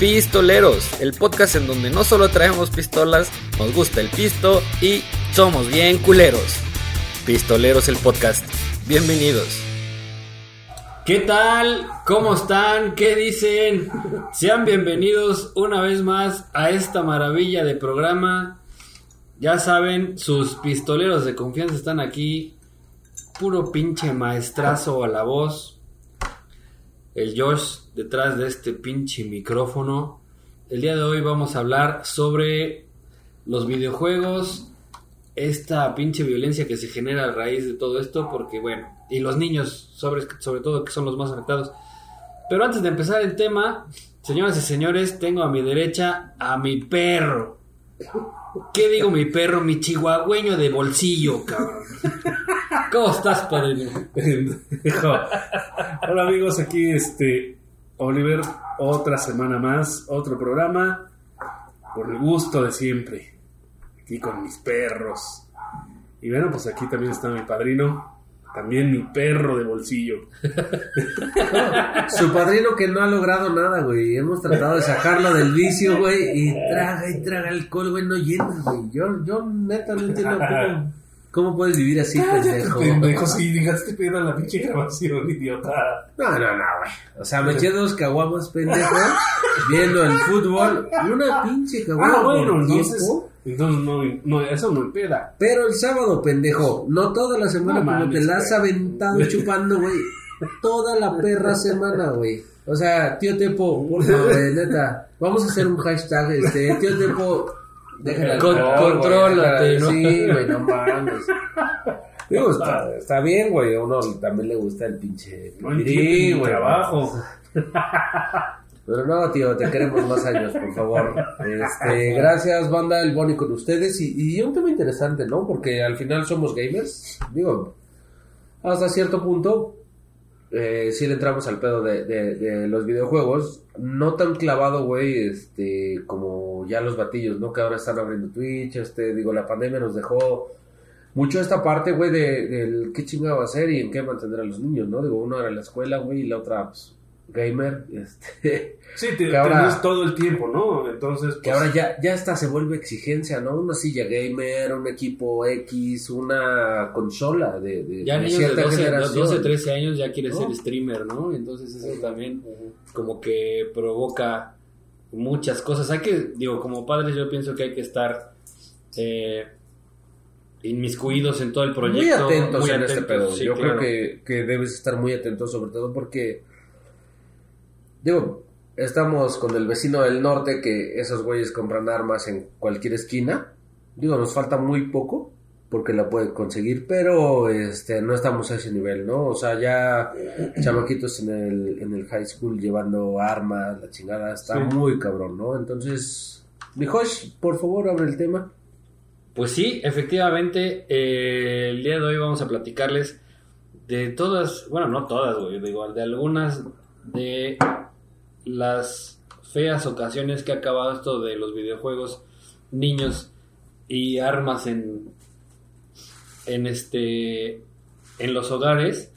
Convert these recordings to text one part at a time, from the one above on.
Pistoleros, el podcast en donde no solo traemos pistolas, nos gusta el pisto y somos bien culeros. Pistoleros el podcast. Bienvenidos. ¿Qué tal? ¿Cómo están? ¿Qué dicen? Sean bienvenidos una vez más a esta maravilla de programa. Ya saben, sus pistoleros de confianza están aquí. Puro pinche maestrazo a la voz. El Josh detrás de este pinche micrófono. El día de hoy vamos a hablar sobre los videojuegos, esta pinche violencia que se genera a raíz de todo esto, porque bueno, y los niños sobre, sobre todo que son los más afectados. Pero antes de empezar el tema, señoras y señores, tengo a mi derecha a mi perro. ¿Qué digo mi perro? Mi chihuahueño de bolsillo, cabrón. ¿Cómo estás, padrino? Hola amigos, aquí este Oliver, otra semana más, otro programa, por el gusto de siempre, aquí con mis perros. Y bueno, pues aquí también está mi padrino, también mi perro de bolsillo. Su padrino que no ha logrado nada, güey. Hemos tratado de sacarlo del vicio, güey. Y traga y traga alcohol, güey. No llena, güey. Yo, yo neta no entiendo cómo, cómo puedes vivir así, pendejo. Pendejo, si dejaste pedo a la pinche grabación, idiota. No, no, no, güey. O sea, me eché dos caguamas, pendejo. viendo el fútbol. Y una pinche caguama. Ah, bueno, por entonces, tiempo. entonces no, no, eso no empeda. Pero el sábado, pendejo. No toda la semana, No como te la has aventado chupando, güey. Toda la perra semana, güey. O sea, tío Tepo, por favor, neta. Vamos a hacer un hashtag, este, tío Tepo. Déjala. Con- contrólate, ¿no? Sí, güey, no mames. Digo, está, está bien, güey. A uno también le gusta el pinche. Mi güey. trabajo. Pero no, tío, te queremos más años, por favor. Este, gracias, banda, el Bonnie con ustedes. Y, y un tema interesante, ¿no? Porque al final somos gamers. Digo, hasta cierto punto, eh, sí le entramos al pedo de, de- de los videojuegos. No tan clavado, güey, este, como ya los batillos, ¿no? Que ahora están abriendo Twitch. Este, digo, la pandemia nos dejó mucho esta parte, güey, de, del qué chingado hacer y en qué mantener a los niños, ¿no? Digo, uno era la escuela, güey, y la otra, pues, gamer. Este. Sí, te, Que ahora- tenés todo el tiempo, ¿no? Entonces, Que pues, ahora ya, ya hasta se vuelve exigencia, ¿no? Una silla gamer, un equipo X, una consola de, de, Ya de niños de cierta 12, generación. 12, 13 años ya quiere ¿No? ser streamer, ¿no? Entonces eso también como que provoca muchas cosas. Hay que, digo, como padres yo pienso que hay que estar eh, inmiscuidos en todo el proyecto. muy atentos muy en este pedo. sí, Yo claro. creo que, que debes estar muy atento, sobre todo porque, digo, estamos con el vecino del norte que esos güeyes compran armas en cualquier esquina. Digo, nos falta muy poco porque la puede conseguir, pero este no estamos a ese nivel, ¿no? O sea, ya chamaquitos en el, en el high school llevando armas, la chingada, está Sí. muy cabrón, ¿no? Entonces, mi Josh, por favor, abre el tema. Pues sí, efectivamente, eh, el día de hoy vamos a platicarles de todas, bueno, no todas, güey, digo, de algunas de las feas ocasiones que ha acabado esto de los videojuegos, niños y armas en, en este, en los hogares.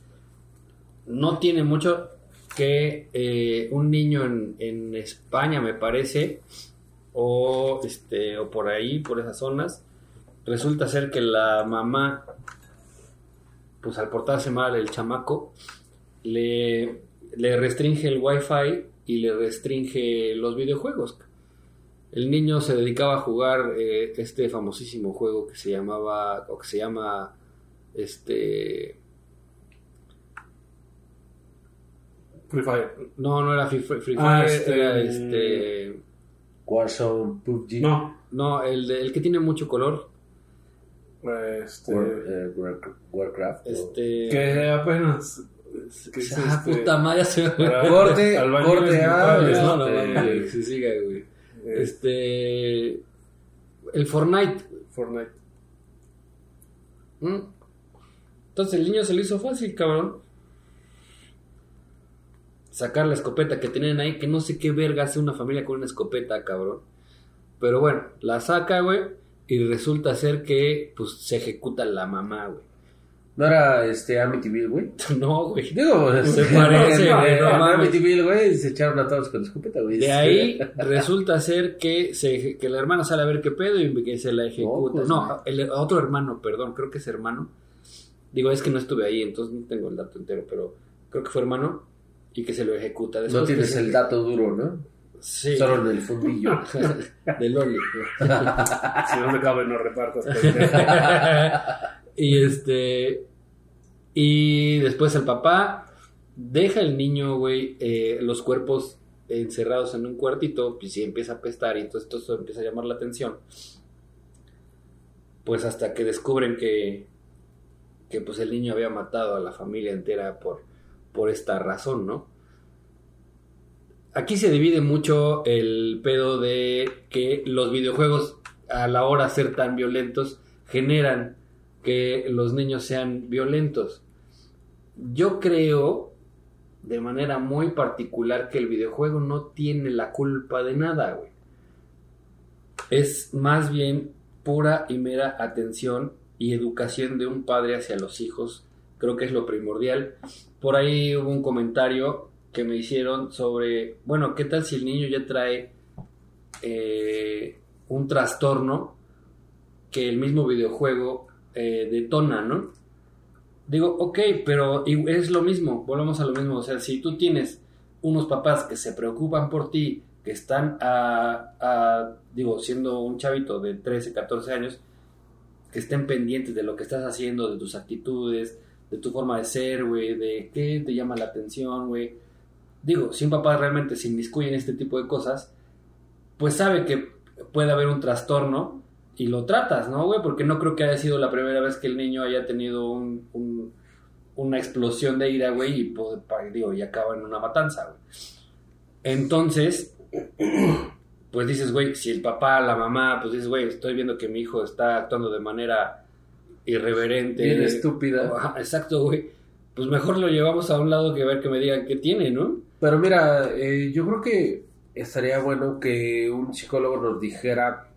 No tiene mucho que eh, un niño en, en España, me parece, o este, o por ahí, por esas zonas, resulta ser que la mamá, pues al portarse mal el chamaco, le, le restringe el wifi y le restringe los videojuegos. El niño se dedicaba a jugar eh, este famosísimo juego que se llamaba, o que se llama, este, Free Fire. no, no era Free, Free Ah, Fire, este, era este, Warzone, PUBG, No, no, el, de- el que tiene mucho color, este, War- eh, War- Warcraft. o- este, que apenas... que es ah, este- puta madre, se Corte, corte, ah, brutales, No, no, Este- sí, siga, güey. Este. El Fortnite. Fortnite. ¿Mm? Entonces el niño se le hizo fácil, cabrón. Sacar la escopeta que tienen ahí, que no sé qué verga hace una familia con una escopeta, cabrón. Pero bueno, la saca, güey. Y resulta ser que, pues, se ejecuta la mamá, güey. ¿No era este Amityville, güey? No, güey. Digo, Se parece, güey, no mames. Amityville, güey, se echaron a todos con escopeta, güey. De ahí resulta ser que, se, que el hermano sale a ver qué pedo y que se la ejecuta. pues, No, el otro hermano, perdón, creo que es hermano. Digo, es que no estuve ahí, entonces no tengo el dato entero, pero creo que fue hermano y que se lo ejecuta. Después No tienes que se- el dato duro, ¿no? Sí. Solo en el fundillo. de Loli. Si no me cabe, no repartas. Y este. Y después el papá deja el niño, güey, eh, los cuerpos encerrados en un cuartito, pues sí empieza a apestar y entonces todo esto empieza a llamar la atención. Pues hasta que descubren que, que pues el niño había matado a la familia entera por, por esta razón, ¿no? Aquí se divide mucho el pedo de que los videojuegos a la hora de ser tan violentos generan que los niños sean violentos. Yo creo de manera muy particular que el videojuego no tiene la culpa de nada, güey. Es más bien pura y mera atención y educación de un padre hacia los hijos. Creo que es lo primordial. Por ahí hubo un comentario que me hicieron sobre, bueno, ¿qué tal si el niño ya trae eh, un trastorno que el mismo videojuego eh, detona, ¿no? Digo, ok, pero es lo mismo, volvemos a lo mismo, o sea, si tú tienes unos papás que se preocupan por ti, que están a, a, digo, siendo un chavito de 13, 14 años, que estén pendientes de lo que estás haciendo, de tus actitudes, de tu forma de ser, güey, de qué te llama la atención, güey. Digo, si un papá realmente se inmiscuye en este tipo de cosas, pues sabe que puede haber un trastorno y lo tratas, ¿no, güey? Porque no creo que haya sido la primera vez que el niño haya tenido un, un- una explosión de ira, güey, y, pues, digo, y acaba en una matanza, güey. Entonces, pues dices, güey, si el papá, la mamá, pues dices, güey, estoy viendo que mi hijo está actuando de manera irreverente. Bien estúpida. Exacto, güey. Pues mejor lo llevamos a un lado que ver que me digan qué tiene, ¿no? Pero mira, eh, yo creo que estaría bueno que un psicólogo nos dijera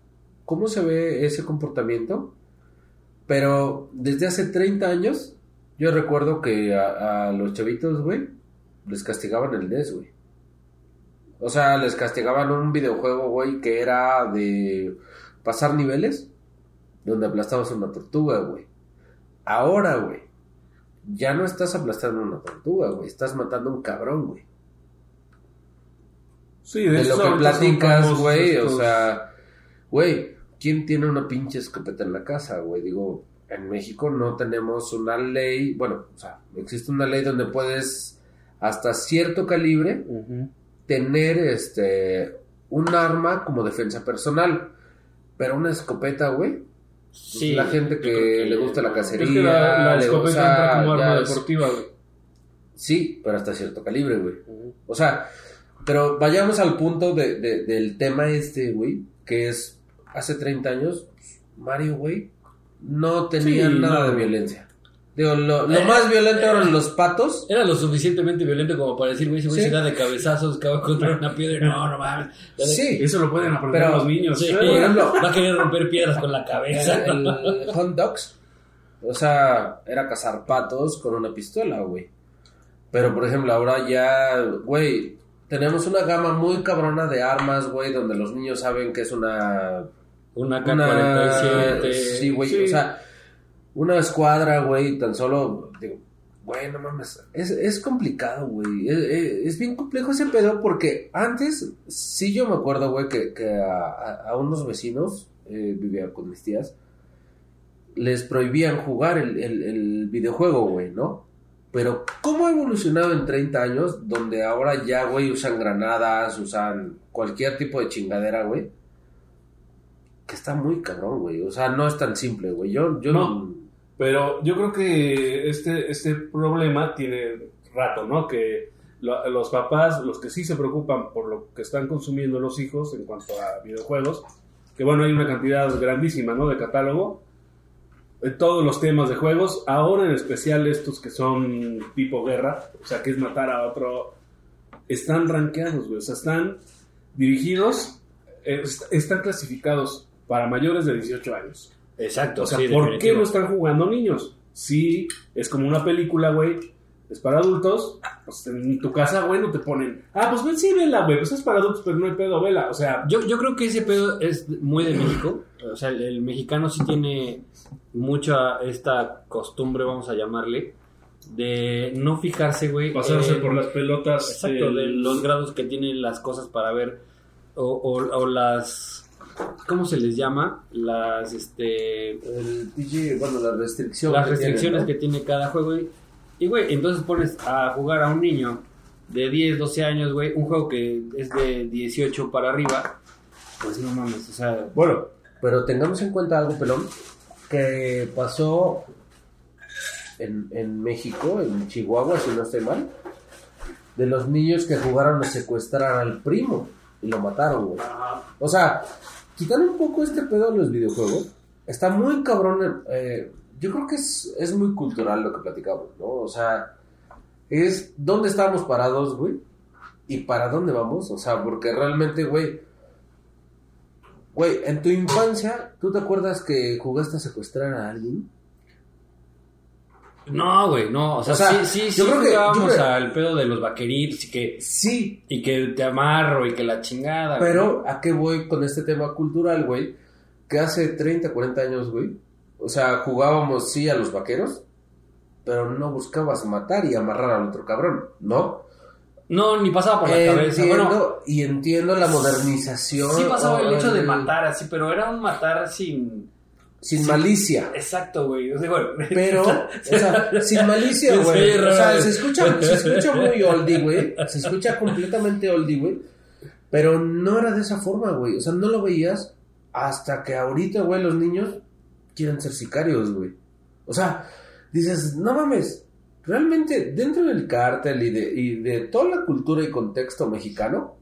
cómo se ve ese comportamiento. Pero desde hace 30 años, yo recuerdo que a, a los chavitos, güey, les castigaban el NES, güey. O sea, les castigaban un videojuego, güey, que era de pasar niveles donde aplastabas una tortuga, güey. Ahora, güey, ya no estás aplastando una tortuga, güey, estás matando a un cabrón, güey. Sí, de esos lo que platicas, güey, o sea, güey, ¿quién tiene una pinche escopeta en la casa, güey? Digo, en México no tenemos una ley, bueno, o sea, existe una ley donde puedes hasta cierto calibre tener este un arma como defensa personal, pero una escopeta, güey, Sí. la gente que, le gusta la cacería, que la, la le escopeta entra como arma es- deportiva, güey. Sí, pero hasta cierto calibre, güey. O sea, pero vayamos al punto de, de- del tema este, güey, que es hace 30 años, pues, Mario, güey, no tenía Sí, nada no. de violencia. Digo, lo, lo Eh, más violento eran los patos. Era lo suficientemente violento como para decir, güey, ese güey Sí. se da de cabezazos, acaba contra una piedra y no, no mames. Sí, Eso lo pueden aprender Pero- los niños. Sí, ¿eh? por ejemplo- va a querer romper piedras con la el, cabeza. el Hunt Dogs, o sea, era cazar patos con una pistola, güey. Pero, por ejemplo, ahora ya, güey, tenemos una gama muy cabrona de armas, güey, donde los niños saben que es una Una una K-47. sí güey Sí. o sea una escuadra güey tan solo digo güey no mames es, es complicado güey es, es- es bien complejo ese pedo porque antes sí yo me acuerdo güey que, que a, a- a unos vecinos eh, vivía con mis tías les prohibían jugar el, el- el videojuego güey no pero cómo ha evolucionado en 30 años donde ahora ya güey usan granadas usan cualquier tipo de chingadera güey que está muy cabrón, güey. O sea, no es tan simple, güey. Yo, yo No. Pero yo creo que este, este problema tiene rato, ¿no? Que lo- los papás, los que sí se preocupan por lo que están consumiendo los hijos en cuanto a videojuegos, que bueno, hay una cantidad grandísima, ¿no? De catálogo. En todos los temas de juegos, ahora en especial estos que son tipo guerra, o sea, que es matar a otro, están rankeados, güey. O sea, están dirigidos, eh, est- están clasificados para mayores de 18 años. Exacto, O sea, sí, ¿por qué lo están jugando niños? sí es como una película, güey, es para adultos, pues en tu casa, güey, no te ponen, ah, pues ven, sí, vela, güey, pues es para adultos, pero no hay pedo, vela, o sea, Yo, yo creo que ese pedo es muy de México. O sea, el, el mexicano sí tiene mucha esta costumbre, vamos a llamarle, de no fijarse, güey. pasarse en- por las pelotas. Exacto, de los grados que tienen las cosas para ver. O, o- o las. ¿Cómo se les llama? Las. Este. El PG, bueno, la restricción. las que restricciones que tiene cada juego. Y, y, güey, entonces pones a jugar a un niño de 10, 12 años, güey, un juego que es de 18 para arriba. Pues no mames, o sea. Bueno, ¿no? Pero tengamos en cuenta algo, pelón, que pasó en, en México, en Chihuahua, si no estoy mal, de los niños que jugaron a secuestrar al primo y lo mataron, güey. O sea, quitando un poco este pedo de los videojuegos, está muy cabrón. eh, yo creo que es, es muy cultural lo que platicamos, ¿no? O sea, es dónde estamos parados, güey, y para dónde vamos. O sea, porque realmente, güey, güey, en tu infancia, ¿tú te acuerdas que jugaste a secuestrar a alguien? No, güey, no. O sea, O sea, sí, sí, sí yo creo que- yo creo- al pedo de los vaqueritos y que, Sí, y que te amarro y que la chingada. güey. Pero, ¿a qué voy con este tema cultural, güey? Que hace 30, 40 años, güey. O sea, jugábamos, sí, a los vaqueros, pero no buscabas matar y amarrar al otro cabrón, ¿no? No, ni pasaba por la cabeza. Bueno, y entiendo la modernización. sí pasaba el hecho de matar así, pero era un matar sin. Sin Sí. malicia. Exacto, güey. O sea, bueno, Pero, o sea, sin malicia, güey. sí, o sea, se escucha, se escucha muy oldie, güey. Se escucha completamente oldie, güey. Pero no era de esa forma, güey. O sea, no lo veías hasta que ahorita, güey, los niños quieren ser sicarios, güey. O sea, dices, no mames. Realmente, dentro del cártel y de, y de toda la cultura y contexto mexicano,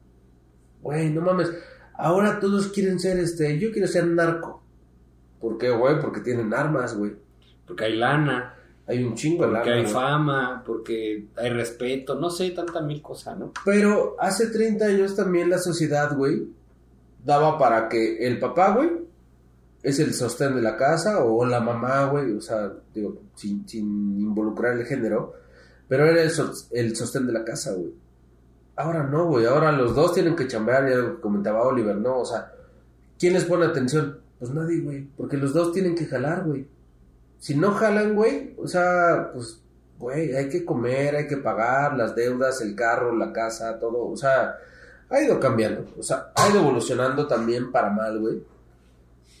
güey, no mames. Ahora todos quieren ser, este, yo quiero ser narco. ¿Por qué, güey? Porque tienen armas, güey. porque hay lana, Hay un chingo de porque lana, hay güey. fama, porque hay respeto, no sé, tanta mil cosas, ¿no? Pero hace 30 años también la sociedad, güey, daba para que el papá, güey, es el sostén de la casa, o la mamá, güey, o sea, digo, sin, sin involucrar el género, pero era el, sos- el sostén de la casa, güey. Ahora no, güey, ahora los dos tienen que chambear, ya lo comentaba Oliver, ¿no? O sea, ¿quién les pone atención? Pues nadie, güey, porque los dos tienen que jalar, güey. Si no jalan, güey, o sea, pues, güey, hay que comer, hay que pagar las deudas, el carro, la casa, todo, o sea, ha ido cambiando, o sea, ha ido evolucionando también para mal, güey.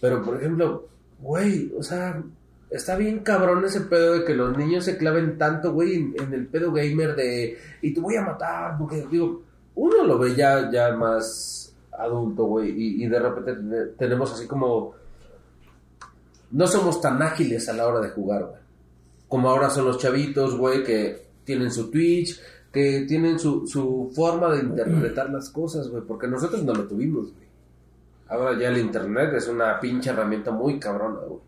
Pero, por ejemplo, güey, o sea, está bien cabrón ese pedo de que los niños se claven tanto, güey, en, en el pedo gamer de, y te voy a matar, porque, digo, uno lo ve ya, ya más adulto, güey, y, y de repente te- tenemos así como, no somos tan ágiles a la hora de jugar, güey. Como ahora son los chavitos, güey, que tienen su Twitch, que tienen su, su forma de interpretar las cosas, güey, porque nosotros no lo tuvimos, güey. Ahora ya el internet es una pinche herramienta muy cabrona, güey.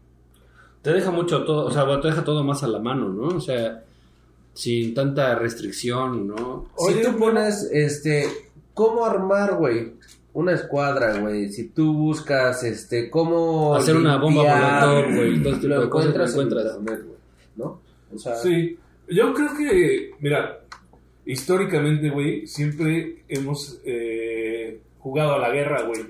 Te deja mucho todo, o sea, te deja todo más a la mano, ¿no? O sea, sin tanta restricción, ¿no? Si Oye, tú pero- pones, este, cómo armar, güey, una escuadra, güey, si tú buscas, este, cómo... Hacer una bomba volador, güey, todo este tipo lo de cosas, encuentras en encuentras. internet, ¿no? O sea, Sí, yo creo que, mira, históricamente, güey, siempre hemos eh, jugado a la guerra, güey.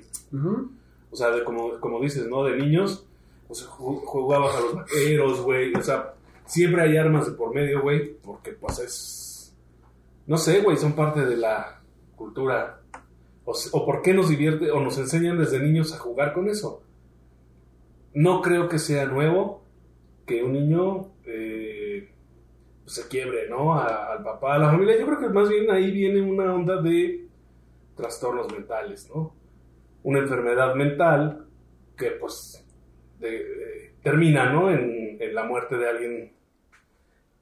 O sea, de, como, como dices, ¿no? De niños, pues ju- jugabas a los vaqueros, güey. O sea, siempre hay armas de por medio, güey, porque pues es... No sé, güey, son parte de la cultura. O, por qué nos divierte o nos enseñan desde niños a jugar con eso. No creo que sea nuevo que un niño eh, se quiebre, ¿no? Al papá, a la familia. Yo creo que más bien ahí viene una onda de trastornos mentales, ¿no? Una enfermedad mental que pues de- de- termina, ¿no? En, en la muerte de alguien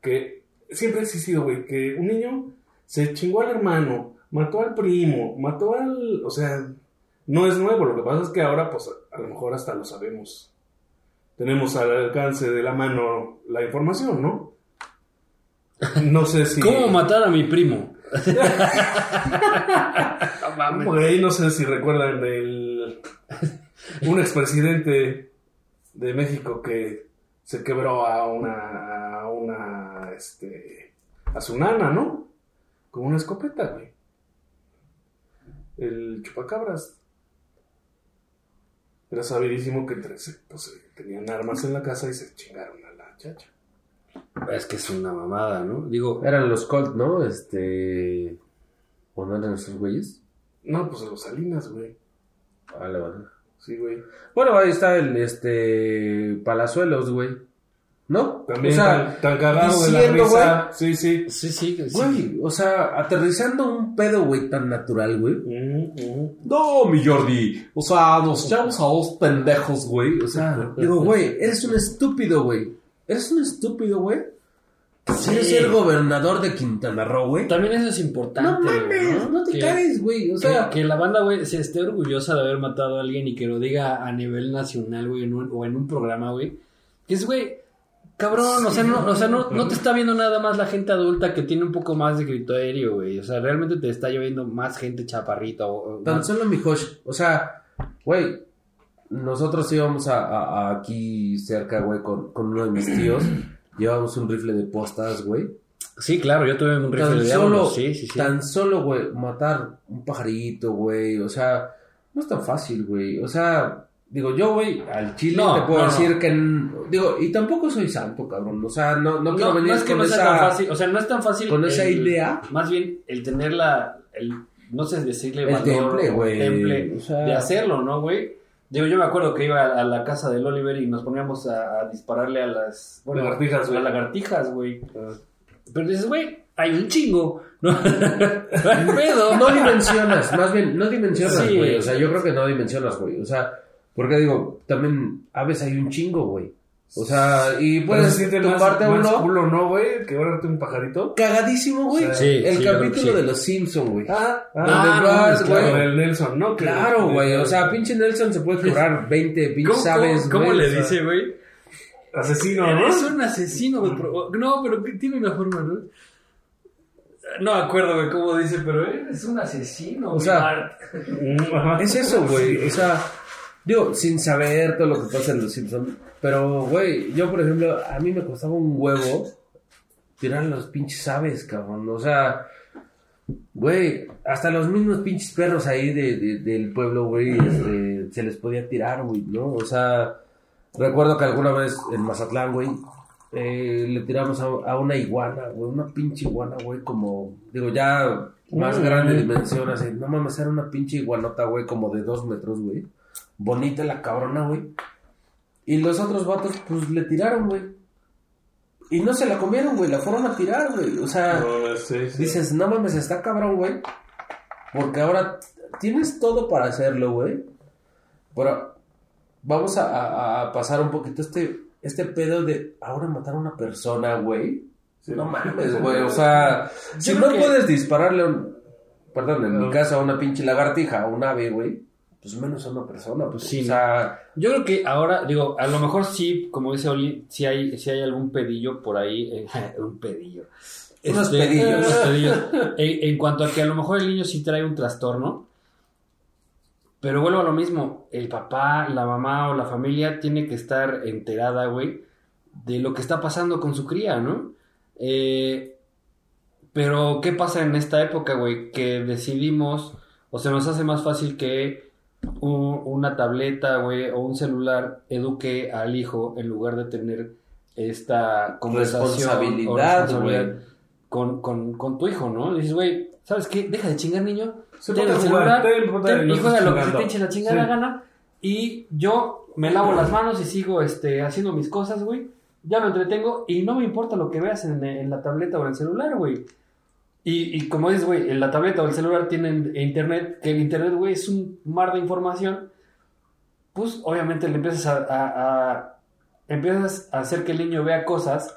que siempre ha existido, güey, que un niño se chingó al hermano, mató al primo, mató al... O sea, no es nuevo, lo que pasa es que ahora pues a lo mejor hasta lo sabemos. Tenemos al alcance de la mano la información, ¿no? No sé si... ¿Cómo matar a mi primo? Güey, no sé si recuerdan el un expresidente de México que se quebró a una, a una, este, a su nana, ¿no? Con una escopeta, güey. El chupacabras. Era sabidísimo que entre, pues, tenían armas en la casa y se chingaron a la chacha. Es que es una mamada, ¿no? Digo, Eran los Colt, ¿no? Este. ¿O no eran esos güeyes? No, pues los Salinas, güey. Vale, vale. Sí, güey. Bueno, ahí está el este Palazuelos, güey. ¿No? También o sea, tan, tan cagado de la diciendo, risa. Sí, sí. sí, sí, sí. güey, o sea, aterrizando un pedo, güey, tan natural, güey. Ujú, ujú. No, mi Jordi. O sea, nos echamos a dos pendejos, güey. O sea, digo, güey, eres un estúpido, güey. Eres un estúpido, güey. Sí. Quieres ser gobernador de Quintana Roo, güey. También eso es importante. No mames, ¿no? no te Que- caes, güey. O sea, que, la banda, güey, se esté orgullosa de haber matado a alguien y que lo diga a nivel nacional, güey, o en un programa, güey. Que es, güey, cabrón, o sea, no, o sea no, no te está viendo nada más la gente adulta que tiene un poco más de criterio, güey. O sea, realmente te está lloviendo más gente chaparrita o, o Tan más- solo mi Josh. O sea, güey, nosotros íbamos a, a- a aquí cerca, güey, con, con uno de mis tíos. Llevábamos un rifle de postas, güey. Sí, claro, yo tuve un rifle Tan de solo, sí, sí. tan solo, güey, matar un pajarito, güey. O sea, no es tan fácil, güey. O sea, digo, yo, güey, al chile No, te puedo no, decir no. que. Digo, y tampoco soy santo, cabrón. O sea, no, no, quiero venir no es que con no sea esa. tan fácil, o sea, no es tan fácil. con esa idea. Más bien el tener la, el, no sé decirle El valor temple, güey. temple O sea- de hacerlo, ¿no, güey? Digo, yo me acuerdo que iba a, a la casa del Oliver y nos poníamos a, a dispararle a las bueno, Lagartijas, güey. a lagartijas, güey. Pero dices, güey, hay un chingo, ¿no? No hay pedo. No dimensionas, más bien, no dimensionas, Sí. güey. O sea, yo creo que no dimensionas, güey. O sea, porque digo, también aves hay un chingo, güey. O sea, y puedes se siente más, a más uno. culo, ¿no, güey? Que ahorrarte un pajarito. Cagadísimo, güey. Sí, el sí, que capítulo sí. de los Simpson, güey. Ah, Donde Ah, no, güey. claro. El Nelson, ¿no? Claro, güey. O sea, pinche Nelson se puede quebrar 20 pinches ¿Cómo, aves, cómo, cómo güey. le O dice, güey? Asesino, ¿no? Es un asesino, güey. pero- No, pero tiene una forma, ¿no? No me acuerdo, güey, cómo dice, pero es un asesino. O sea. Es eso, güey. O sea, digo, sin saber todo lo que pasa en los Simpson. Pero, güey, yo, por ejemplo, a mí me costaba un huevo tirar los pinches aves, cabrón. O sea, güey, hasta los mismos pinches perros ahí de, de- del pueblo, güey, este, se les podía tirar, güey, ¿no? O sea, recuerdo que alguna vez en Mazatlán, güey, eh, le tiramos a, a una iguana, güey, una pinche iguana, güey, como, digo, ya más grande dimensión, así, no mames, era una pinche iguanota, güey, como de dos metros, güey. Bonita la cabrona, güey. Y los otros vatos, pues, le tiraron, güey. Y no se la comieron, güey, la fueron a tirar, güey. O sea, No, sí, sí. dices, no mames, está cabrón, güey. Porque ahora tienes todo para hacerlo, güey. Pero vamos a, a- a pasar un poquito este, este pedo de ahora matar a una persona, güey. Sí. No mames, güey. O sea, si no que- puedes dispararle un, perdón, en mi caso a una pinche lagartija, a un ave, güey, pues menos a una persona, pues Sí, O sea, Yo creo que ahora, digo, a lo mejor sí, como dice Oli, si hay, si hay algún pedillo por ahí, eh, un pedillo. Unos pedillos. unos pedillos. En, en cuanto a que a lo mejor el niño sí trae un trastorno, pero vuelvo a lo mismo, el papá, la mamá o la familia tiene que estar enterada, güey, de lo que está pasando con su cría, ¿no? Eh, pero, ¿qué pasa en esta época, güey? Que decidimos, o se nos hace más fácil que un- una tableta, güey, o un celular eduque al hijo en lugar de tener esta conversación Responsabilidad, con, con, con tu hijo, ¿no? Dices, güey, ¿sabes qué? Deja de chingar, niño. Se Ten el celular, ten, y juega lo que se te eche la chingada Sí. gana. Y yo me lavo las manos y sigo este, haciendo mis cosas, güey. Ya lo entretengo y no me importa lo que veas en, en la tableta o en el celular, güey. Y, y como dices, güey, la tableta o el celular tienen internet, que el internet, güey, es un mar de información. Pues obviamente le empiezas a, a- a- empiezas a hacer que el niño vea cosas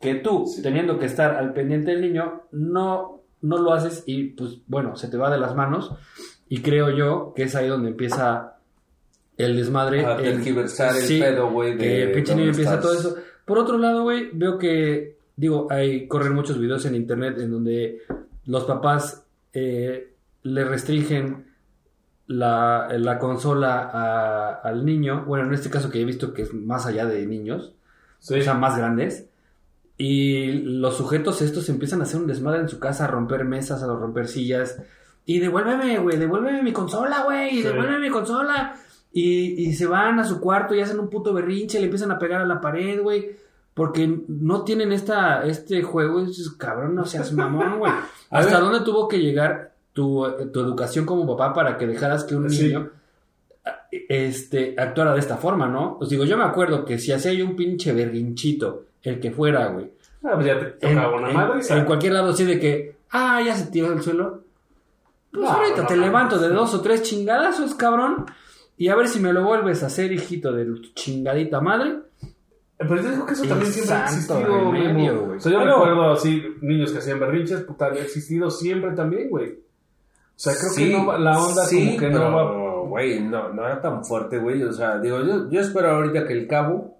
que tú, teniendo que estar al pendiente del niño, no, no lo haces y pues bueno, se te va de las manos. Y creo yo que es ahí donde empieza el desmadre. a el- el sí, pedo, güey, que pinche niño empieza todo eso. Por otro lado, güey, veo que, digo, hay corren muchos videos en internet en donde los papás eh, le restringen la, la consola a- al niño. Bueno, en este caso que he visto que es más allá de niños. Sí. o sea, más grandes. Y los sujetos estos empiezan a hacer un desmadre en su casa, a romper mesas, a romper sillas. Y devuélveme, güey, devuélveme mi consola, güey, Sí. devuélveme mi consola. Y, y se van a su cuarto y hacen un puto berrinche, le empiezan a pegar a la pared, güey. Porque no tienen esta, este juego. Dices, cabrón, no seas mamón, güey. ¿Hasta dónde tuvo que llegar tu, tu educación como papá para que dejaras que un Sí. niño este, actuara de esta forma, ¿no? Os digo, yo me acuerdo que si hacía yo un pinche berrinchito, el que fuera, güey. Ah, pues ya te En, una madre en cualquier lado así de que, ah, ya se tiró del suelo. Pues No, ahorita no te levanto de dos o tres chingadazos, cabrón. Y a ver si me lo vuelves a hacer, hijito de tu chingadita madre. Pero yo digo que eso también siempre ha existido, remedio, Memo. güey. O sea, yo Ah, no. recuerdo así, niños que hacían berrinches, puta, ha existido siempre también, güey. O sea, creo Sí, que no va- la onda sí, como que no va... Güey, no, no era tan fuerte, güey. O sea, digo, yo, yo espero ahorita que el cabo,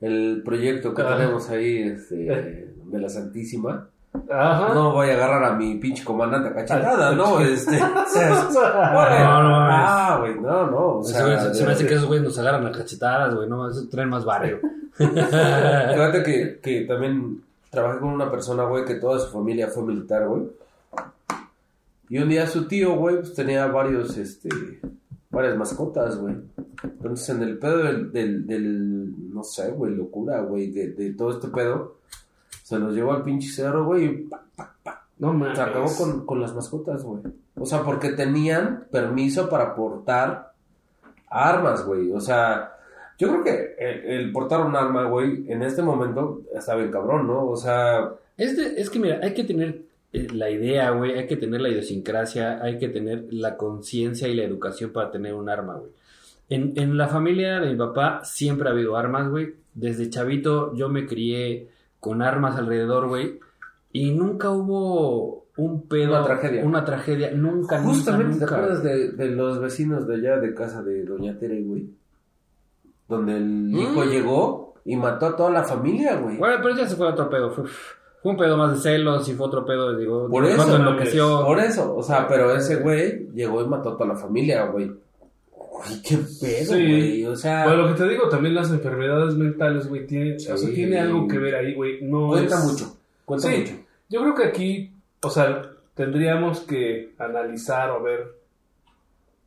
el proyecto que tenemos ahí, este, de la Santísima, Ajá. no voy a agarrar a mi pinche comandante a cachetada, Ah, ¿no? Este, o sea, güey, No, no, ah, güey, no, no. O Se, sea, se- se me hace que esos güeyes nos agarran a cachetadas, güey. No, eso traen más barrio. Fíjate que, que también trabajé con una persona, güey, que toda su familia fue militar, güey. Y un día su tío, güey, pues tenía varios, este, varias mascotas, güey. Entonces, en el pedo del, del, del no sé, güey, locura, güey, de, de todo este pedo, se los llevó al pinche cerro, güey, y pa, No mames. se acabó con, con las mascotas, güey. O sea, porque tenían permiso para portar armas, güey. O sea, yo creo que el, el portar un arma, güey, en este momento está bien cabrón, ¿no? O sea, Es, de- es que mira, hay que tener eh, la idea, güey, hay que tener la idiosincrasia, hay que tener la conciencia y la educación para tener un arma, güey. En, en la familia de mi papá siempre ha habido armas, güey. Desde chavito yo me crié con armas alrededor, güey. Y nunca hubo un pedo. Una tragedia. Una tragedia. Nunca, justamente, nunca, ¿te acuerdas de, de los vecinos de allá de casa de Doña Tere, güey? Donde el hijo Mm. llegó y mató a toda la familia, güey. Bueno, pero ya se fue otro pedo. Fue, fue un pedo más de celos y fue otro pedo, digo, Por de eso, enloqueció. Por eso, o sea, pero ese güey llegó y mató a toda la familia, güey. Uy, qué pedo, Sí. güey. O sea, Bueno, lo que te digo, también las enfermedades mentales, güey, tiene, o sea, tiene algo que ver ahí, güey. No cuenta es- mucho. Cuenta Sí. mucho. Yo creo que aquí, o sea, tendríamos que analizar o ver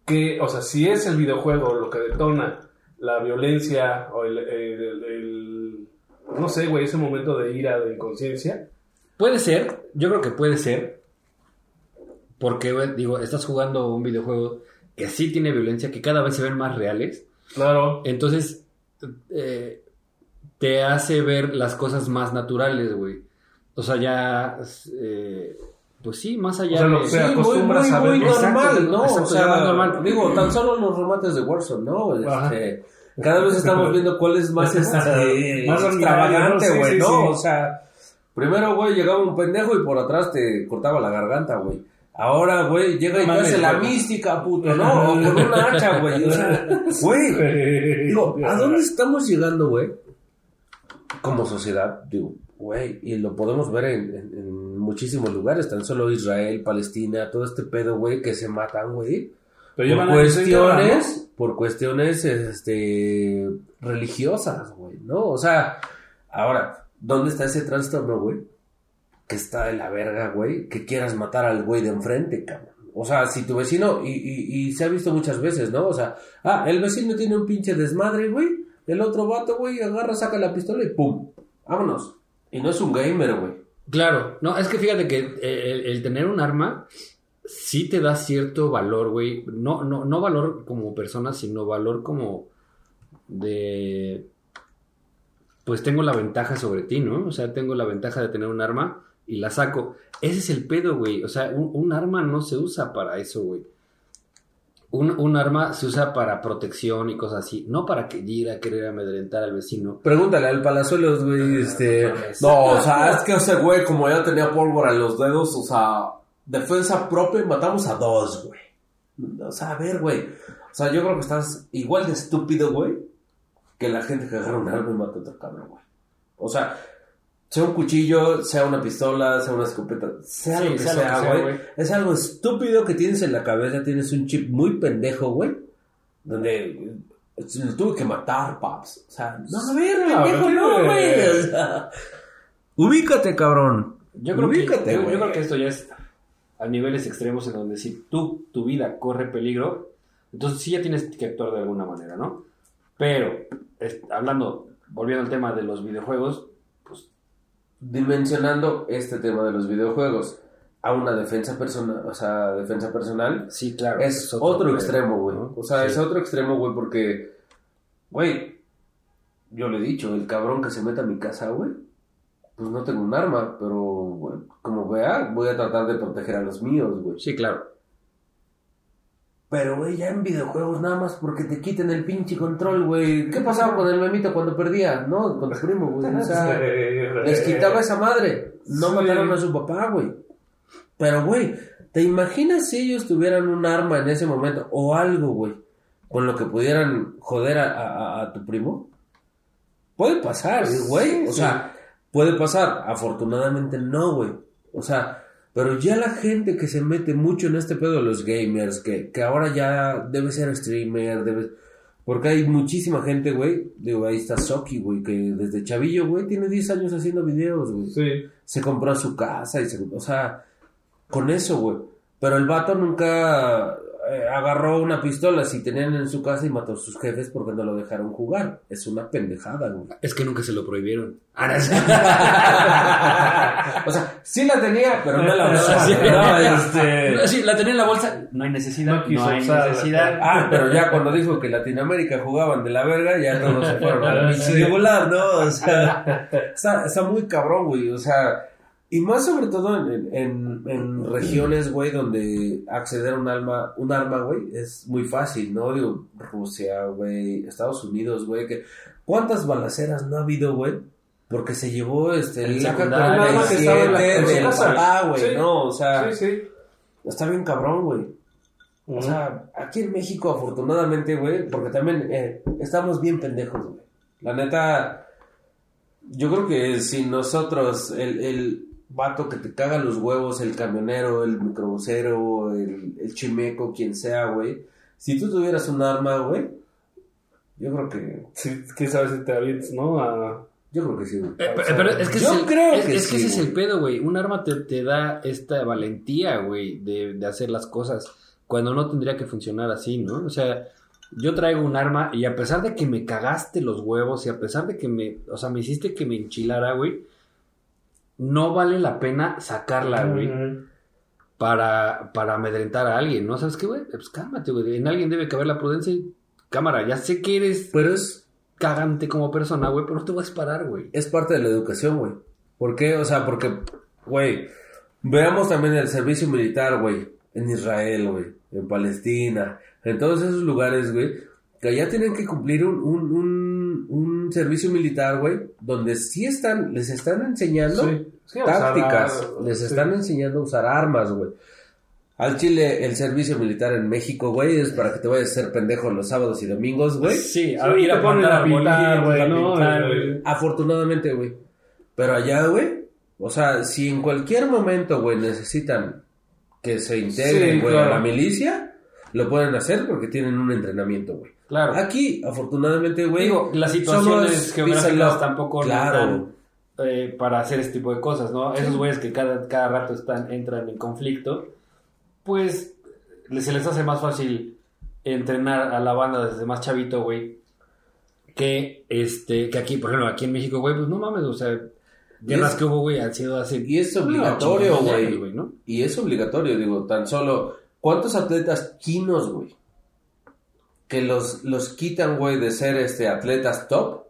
que, o sea, si es el videojuego lo que detona la violencia o el, el- el- el- no sé, güey, ese momento de ira, de inconsciencia. Puede ser, yo creo que puede ser. Porque, güey, digo, estás jugando un videojuego que sí tiene violencia, que cada vez se ven más reales. Claro. Entonces, eh, te hace ver las cosas más naturales, güey. O sea, ya, eh, pues sí, más allá O sea, lo de... que sea, acostumbras muy, a muy verlo. normal, Exacto, ¿no? exacto, o sea, normal. digo, tan solo los remates de Warzone, ¿no? Este, cada vez estamos viendo cuál es más, este, Más extravagante, güey, Sí, ¿no? sí, sí. O sea, primero, güey, llegaba un pendejo y por atrás te cortaba la garganta, güey. Ahora, güey, llega y te hace la mística, puto, ¿no? O con una hacha, güey. O sea, güey, Digo, ¿a dónde estamos llegando, güey? Como sociedad, digo, güey, y lo podemos ver en, en- en muchísimos lugares, tan solo Israel, Palestina, todo este pedo, güey, que se matan, güey. Pero Por guerra, cuestiones, por cuestiones, este, religiosas, güey, ¿no? O sea, ahora, ¿dónde está ese trastorno, güey? Que está de la verga, güey, que quieras matar al güey de enfrente, cabrón. O sea, si tu vecino, y, y, y se ha visto muchas veces, ¿no? O sea, ah, el vecino tiene un pinche desmadre, güey. El otro vato, güey, agarra, saca la pistola y ¡pum! Vámonos. Y no es un gamer, güey. Claro, no, es que fíjate que eh, el, tener un arma sí te da cierto valor, güey. No, no, no valor como persona, sino valor como de... Pues tengo la ventaja sobre ti, ¿no? O sea, tengo la ventaja de tener un arma y la saco. Ese es el pedo, güey. O sea, un, un arma no se usa para eso, güey. Un, un arma se usa para protección y cosas así, no para que ir a querer amedrentar al vecino. Pregúntale al Palazuelos, güey, este... No, o sea, es que ese güey, como ya tenía pólvora en los dedos, o sea, defensa propia y matamos a dos, güey. O sea, a ver, güey. O sea, yo creo que estás igual de estúpido, güey, que la gente que agarra un arma y mata a otro cabrón, güey. O sea, sea un cuchillo, sea una pistola, sea una escopeta, sea Sí, lo que sea lo sea, que sea, güey. Es algo estúpido que tienes en la cabeza, tienes un chip muy pendejo, güey, donde Lo tuve que matar, paps. O sea, no, a ver, No, pendejo, no, güey. O sea, ubícate, cabrón. Yo creo, que, Ubícate, yo, yo creo que esto ya es a niveles extremos en donde si tú, tu vida corre peligro, entonces sí ya tienes que actuar de alguna manera, ¿no? Pero, es- hablando, volviendo al tema de los videojuegos, Dimensionando este tema de los videojuegos a una defensa personal, o sea, defensa personal, sí, claro. es otro, extremo, güey. ¿no? O sea, Sí. es otro extremo, güey, porque, güey, yo le he dicho, el cabrón que se meta a mi casa, güey, pues no tengo un arma, pero, güey, como vea, voy a tratar de proteger a los míos, güey. Sí, claro. Pero, güey, ya en videojuegos nada más porque te quiten el pinche control, güey. ¿Qué pasaba con el memito cuando perdía? No, con tu primo, güey. O sea, les quitaba esa madre. No Sí. mataron a su papá, güey. Pero, güey, ¿te imaginas si ellos tuvieran un arma en ese momento o algo, güey, con lo que pudieran joder a, a- a tu primo? Puede pasar, güey. O Sí. sea, puede pasar. Afortunadamente no, güey. O sea, pero ya la gente que se mete mucho en este pedo de los gamers, que, que ahora ya debe ser streamer, debe... Porque hay muchísima gente, güey. Digo, ahí está Soki, güey, que desde chavillo, güey, tiene 10 años haciendo videos, güey Sí. se compró su casa y se, o sea, con eso, güey. Pero el vato nunca eh, agarró una pistola si tenían en su casa y mató a sus jefes porque no lo dejaron jugar. Es una pendejada, güey. Es que nunca se lo prohibieron. o sea, sí la tenía, pero no la usaba. Sí. ¿no? Este, Sí, la tenía en la bolsa. No hay necesidad. No No, hay usarla. necesidad. Ah, pero ya cuando dijo que Latinoamérica jugaban de la verga, ya todos se fueron a Sí. volar, ¿no? O sea, está, está muy cabrón, güey. O sea, y más sobre todo en, en, en regiones, güey, donde acceder a un arma, un arma, güey, es muy fácil, ¿no? Digo, Rusia, güey, Estados Unidos, güey, que ¿cuántas balaceras no ha habido, güey? Porque se llevó este El arma que estaba en la- en su del casa. papá, güey, Sí. ¿no? O sea, Sí, sí. está bien cabrón, güey. O sea, aquí en México, afortunadamente, güey, porque también eh, estamos bien pendejos, güey. La neta, yo creo que si nosotros, el, el vato que te caga los huevos, el camionero, el microbusero, el, el chimeco, quien sea, güey, si tú tuvieras un arma, güey, yo creo que, Sí, quién sabe si te avientas, ¿no? A... yo creo que sí, güey. Eh, pero es que, Yo es el- creo es, que es que sí, ese es el pedo, güey. Un arma te, te da esta valentía, güey, de, de hacer las cosas cuando no tendría que funcionar así, ¿no? O sea, yo traigo un arma y a pesar de que me cagaste los huevos y a pesar de que me, o sea, me hiciste que me enchilara, güey, no vale la pena sacarla, güey, para, para amedrentar a alguien, ¿no? ¿Sabes qué, güey? Pues cálmate, güey. En alguien debe caber la prudencia y cámara, ya sé que eres Pero es, cagante como persona, güey, pero no te voy a disparar, güey. es parte de la educación, güey. ¿Por qué? O sea, porque, güey, veamos también el servicio militar, güey, en Israel, güey, en Palestina, en todos esos lugares, güey, que allá tienen que cumplir un, un, un, un servicio militar, güey, donde sí están, les están enseñando Sí. Sí, tácticas, les sí. están enseñando a usar armas, güey. Al Chile, el servicio militar en México, güey, es para que te vayas a ser pendejo los sábados y domingos, güey. Sí, Sí, te ponen a pintar, güey, ¿no? pintar, güey. Afortunadamente, güey. Pero allá, güey, o sea, si en cualquier momento, güey, necesitan que se integren, Sí, güey, claro. a la milicia, lo pueden hacer porque tienen un entrenamiento, güey. Claro. Aquí, afortunadamente, güey, Digo, las situaciones geográficas tampoco Claro. eh, para hacer este tipo de cosas, ¿no? Esos güeyes que cada, cada rato están, entran en conflicto, pues se les hace más fácil entrenar a la banda desde más chavito, güey, que este, que aquí, por ejemplo, aquí en México, güey, pues no mames, o sea, guerras es- que hubo, güey, han sido hace Y es obligatorio, güey. ¿no? Y es obligatorio, digo, tan solo. ¿Cuántos atletas chinos, güey? Que los, los quitan, güey, de ser este atletas top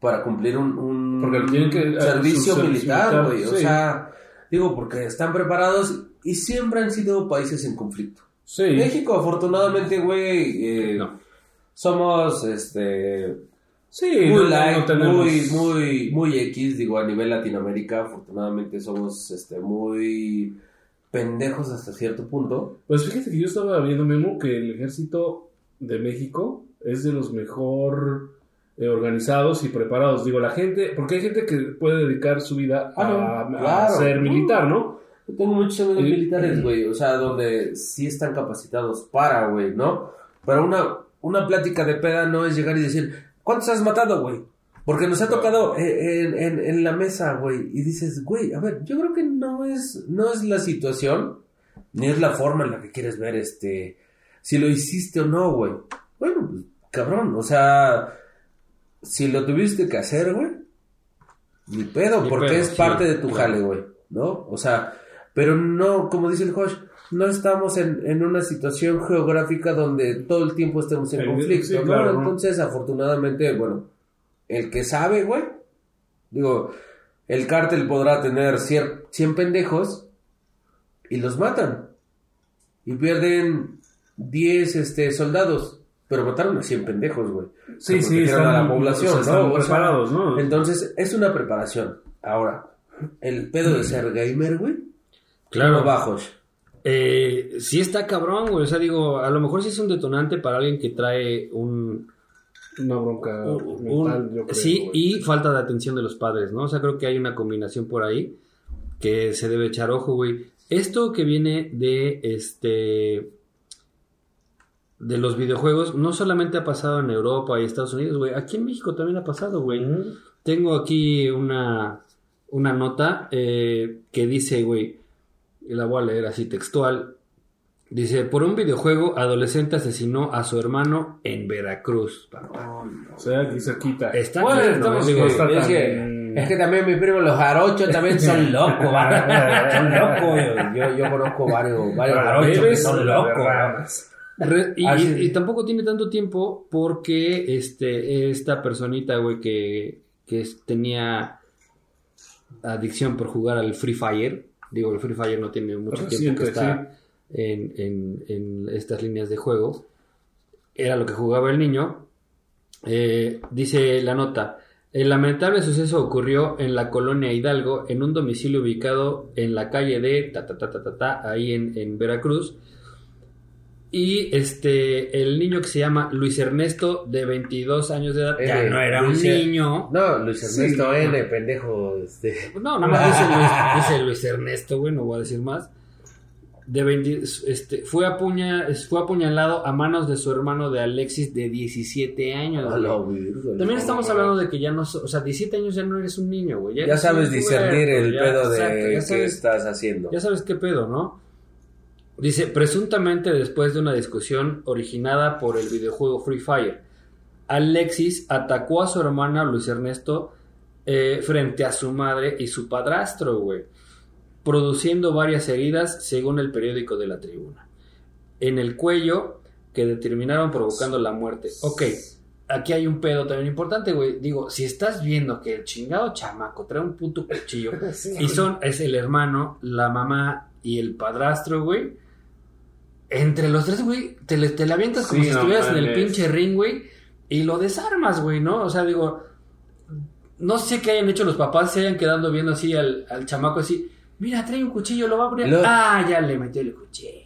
para cumplir un, un Porque tienen que- servicio militar, güey. O sea, digo, porque están preparados y siempre han sido países en conflicto. Sí. México, afortunadamente, güey, eh, No. somos este Sí, muy no- light, no tenemos- muy, muy, muy X, digo, a nivel Latinoamérica, afortunadamente somos este, muy pendejos hasta cierto punto. Pues fíjate que yo estaba viendo, Memo, que el ejército de México es de los mejor eh, organizados y preparados. Digo, la gente, porque hay gente que puede dedicar su vida Ah, no, a, ser militar, ¿no? Yo tengo muchos amigos Sí. militares, güey, o sea, donde sí están capacitados para, güey, ¿no? Pero una, una plática de peda no es llegar y decir, ¿cuántos has matado, güey? Porque nos ha tocado eh, en, en- en la mesa, güey, y dices, güey, a ver, yo creo que no es, no es la situación, ni es la forma en la que quieres ver, este, si lo hiciste o no, güey. Bueno, pues, cabrón, o sea, si lo tuviste que hacer, güey, ni pedo, Ni porque pedo, es sí, parte de tu claro. jale, güey, ¿no? O sea, pero no, como dice el Josh, no estamos en, en una situación geográfica donde todo el tiempo estemos en conflicto, sí, ¿no? Entonces, afortunadamente, bueno, el que sabe, güey, digo, el cártel podrá tener cier- 100 pendejos y los matan. Y pierden 10 este, soldados. Pero mataron a 100 pendejos, güey. Sí, sí, están, a la población, o sea, están ¿no? O sea, preparados, ¿no? Entonces, es una preparación. Ahora, el pedo de ser gamer, güey. Claro. bajos. Eh, sí está cabrón, güey. O sea, digo, a lo mejor sí es un detonante para alguien que trae un... Una bronca un- mental, yo creo. sí, güey. y falta de atención de los padres, ¿no? O sea, creo que hay una combinación por ahí que se debe echar ojo, güey. Esto que viene de este... De los videojuegos, no solamente ha pasado en Europa y Estados Unidos, güey. Aquí en México también ha pasado, güey. Tengo aquí una, una nota eh, que dice, güey, y la voy a leer así textual. Dice, por un videojuego, adolescente asesinó a su hermano en Veracruz. O sea, aquí cerquita. Está Bueno, claro, estamos- ¿no? Digo, no está es, que, es que también mi primo, los jarochos, también son locos. Son locos. Yo, yo conozco varios, varios jarochos que son locos. Y, Ah, sí. y- y tampoco tiene tanto tiempo porque este esta personita, güey, que, que es- tenía adicción por jugar al Free Fire. Digo, el Free Fire no tiene mucho tiempo que está en, en- en estas líneas de juego. Era lo que jugaba el niño. Eh, dice la nota. El lamentable suceso ocurrió en la colonia Hidalgo, en un domicilio ubicado en la calle de ta ta ta ta ta, ta, ahí en, en Veracruz. Y este, el niño que se llama Luis Ernesto, de 22 años de edad, ya Eh, no era un Luis Er- niño. No, Luis Ernesto Sí. N, pendejo. Este. No, nada más dice Luis, dice Luis Ernesto, güey, no voy a decir más. De 20 este, fue, apuña, fue apuñalado a manos de su hermano de Alexis de 17 años. Güey. También estamos hablando de que ya no, o sea, 17 años ya no eres un niño, güey. Ya sabes discernir el ya- pedo de exacto, ya que sabes- estás haciendo. ya sabes qué pedo, ¿no? Dice, presuntamente después de una discusión originada por el videojuego Free Fire, Alexis atacó a su hermana Luis Ernesto eh, frente a su madre y su padrastro, güey, produciendo varias heridas según el periódico de la tribuna. En el cuello que determinaron provocando la muerte. Ok, aquí hay un pedo también importante, güey. Digo, si estás viendo que el chingado chamaco trae un puto cuchillo y son, es el hermano, la mamá y el padrastro, güey. Entre los tres, güey, te, le- te la avientas como Sí, si no estuvieras en el pinche ring, güey, y lo desarmas, güey, ¿no? O sea, digo, no sé qué hayan hecho los papás, se hayan quedado viendo así al, al chamaco así, mira, trae un cuchillo, lo va a abrir. Lo- Ah, ya le metió el cuchillo.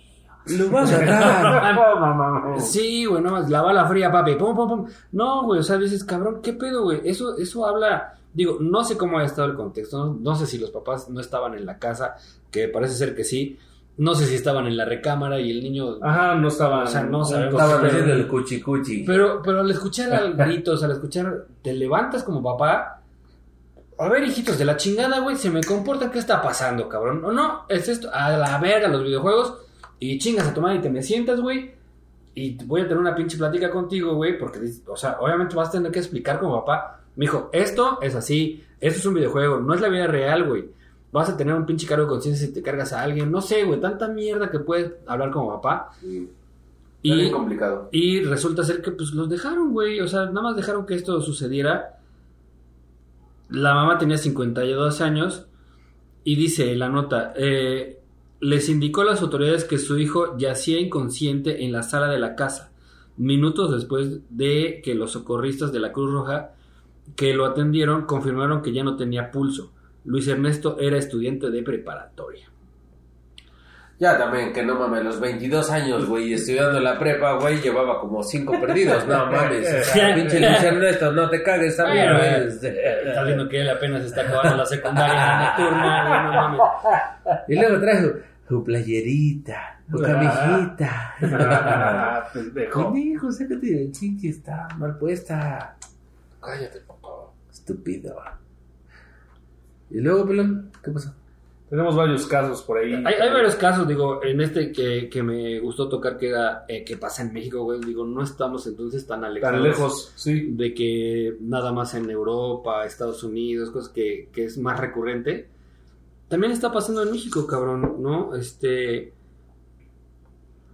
Lo vas a dar. Sí, güey, no más, la bala fría, papi, pum, pum, pum. No, güey, o sea, dices, cabrón, ¿qué pedo, güey? Eso, eso habla, digo, no sé cómo ha estado el contexto, no, no sé si los papás no estaban en la casa, que parece ser que sí, no sé si estaban en la recámara y el niño... Ajá, no estaba. O sea, no sabemos. Estaban haciendo el cuchi cuchi. Pero, pero al escuchar al grito, o sea, al escuchar, te levantas como papá. A ver, hijitos de la chingada, güey, se me comporta, ¿qué está pasando, cabrón? O no, es esto, a la verga los videojuegos, y chingas a tu madre y te me sientas, güey, y voy a tener una pinche plática contigo, güey, porque, o sea, obviamente vas a tener que explicar como papá, mijo, esto es así, esto es un videojuego, no es la vida real, güey. Vas a tener un pinche cargo de conciencia si te cargas a alguien, no sé, güey, tanta mierda que puedes hablar como papá. Y, complicado. y resulta ser que pues los dejaron, güey. O sea, nada más dejaron que esto sucediera. La mamá tenía 52 años y dice la nota, eh, les indicó a las autoridades que su hijo yacía inconsciente en la sala de la casa, minutos después de que los socorristas de la Cruz Roja que lo atendieron confirmaron que ya no tenía pulso. Luis Ernesto era estudiante de preparatoria. Ya también, que no mames, los 22 años, güey, estudiando la prepa, güey, llevaba como 5 perdidos, no mames. O sea, pinche Luis Ernesto, no te cagues también, Bueno, güey. Está viendo que él apenas está acabando la secundaria nocturna, güey, no mames. Y luego trajo su playerita, su Ah. camijita. Ah, pendejo. Pendejo, sácate de chichi, está mal puesta. Cállate, papá. Estúpido. Y luego, pelón, ¿qué pasó? Tenemos varios casos por ahí. Hay, hay varios casos, digo, en este que, que me gustó tocar que era eh, que pasa en México, güey. Digo, no estamos entonces tan alejados. Tan lejos, sí. De que nada más en Europa, Estados Unidos, cosas que, que es más recurrente. También está pasando en México, cabrón, ¿no? Este.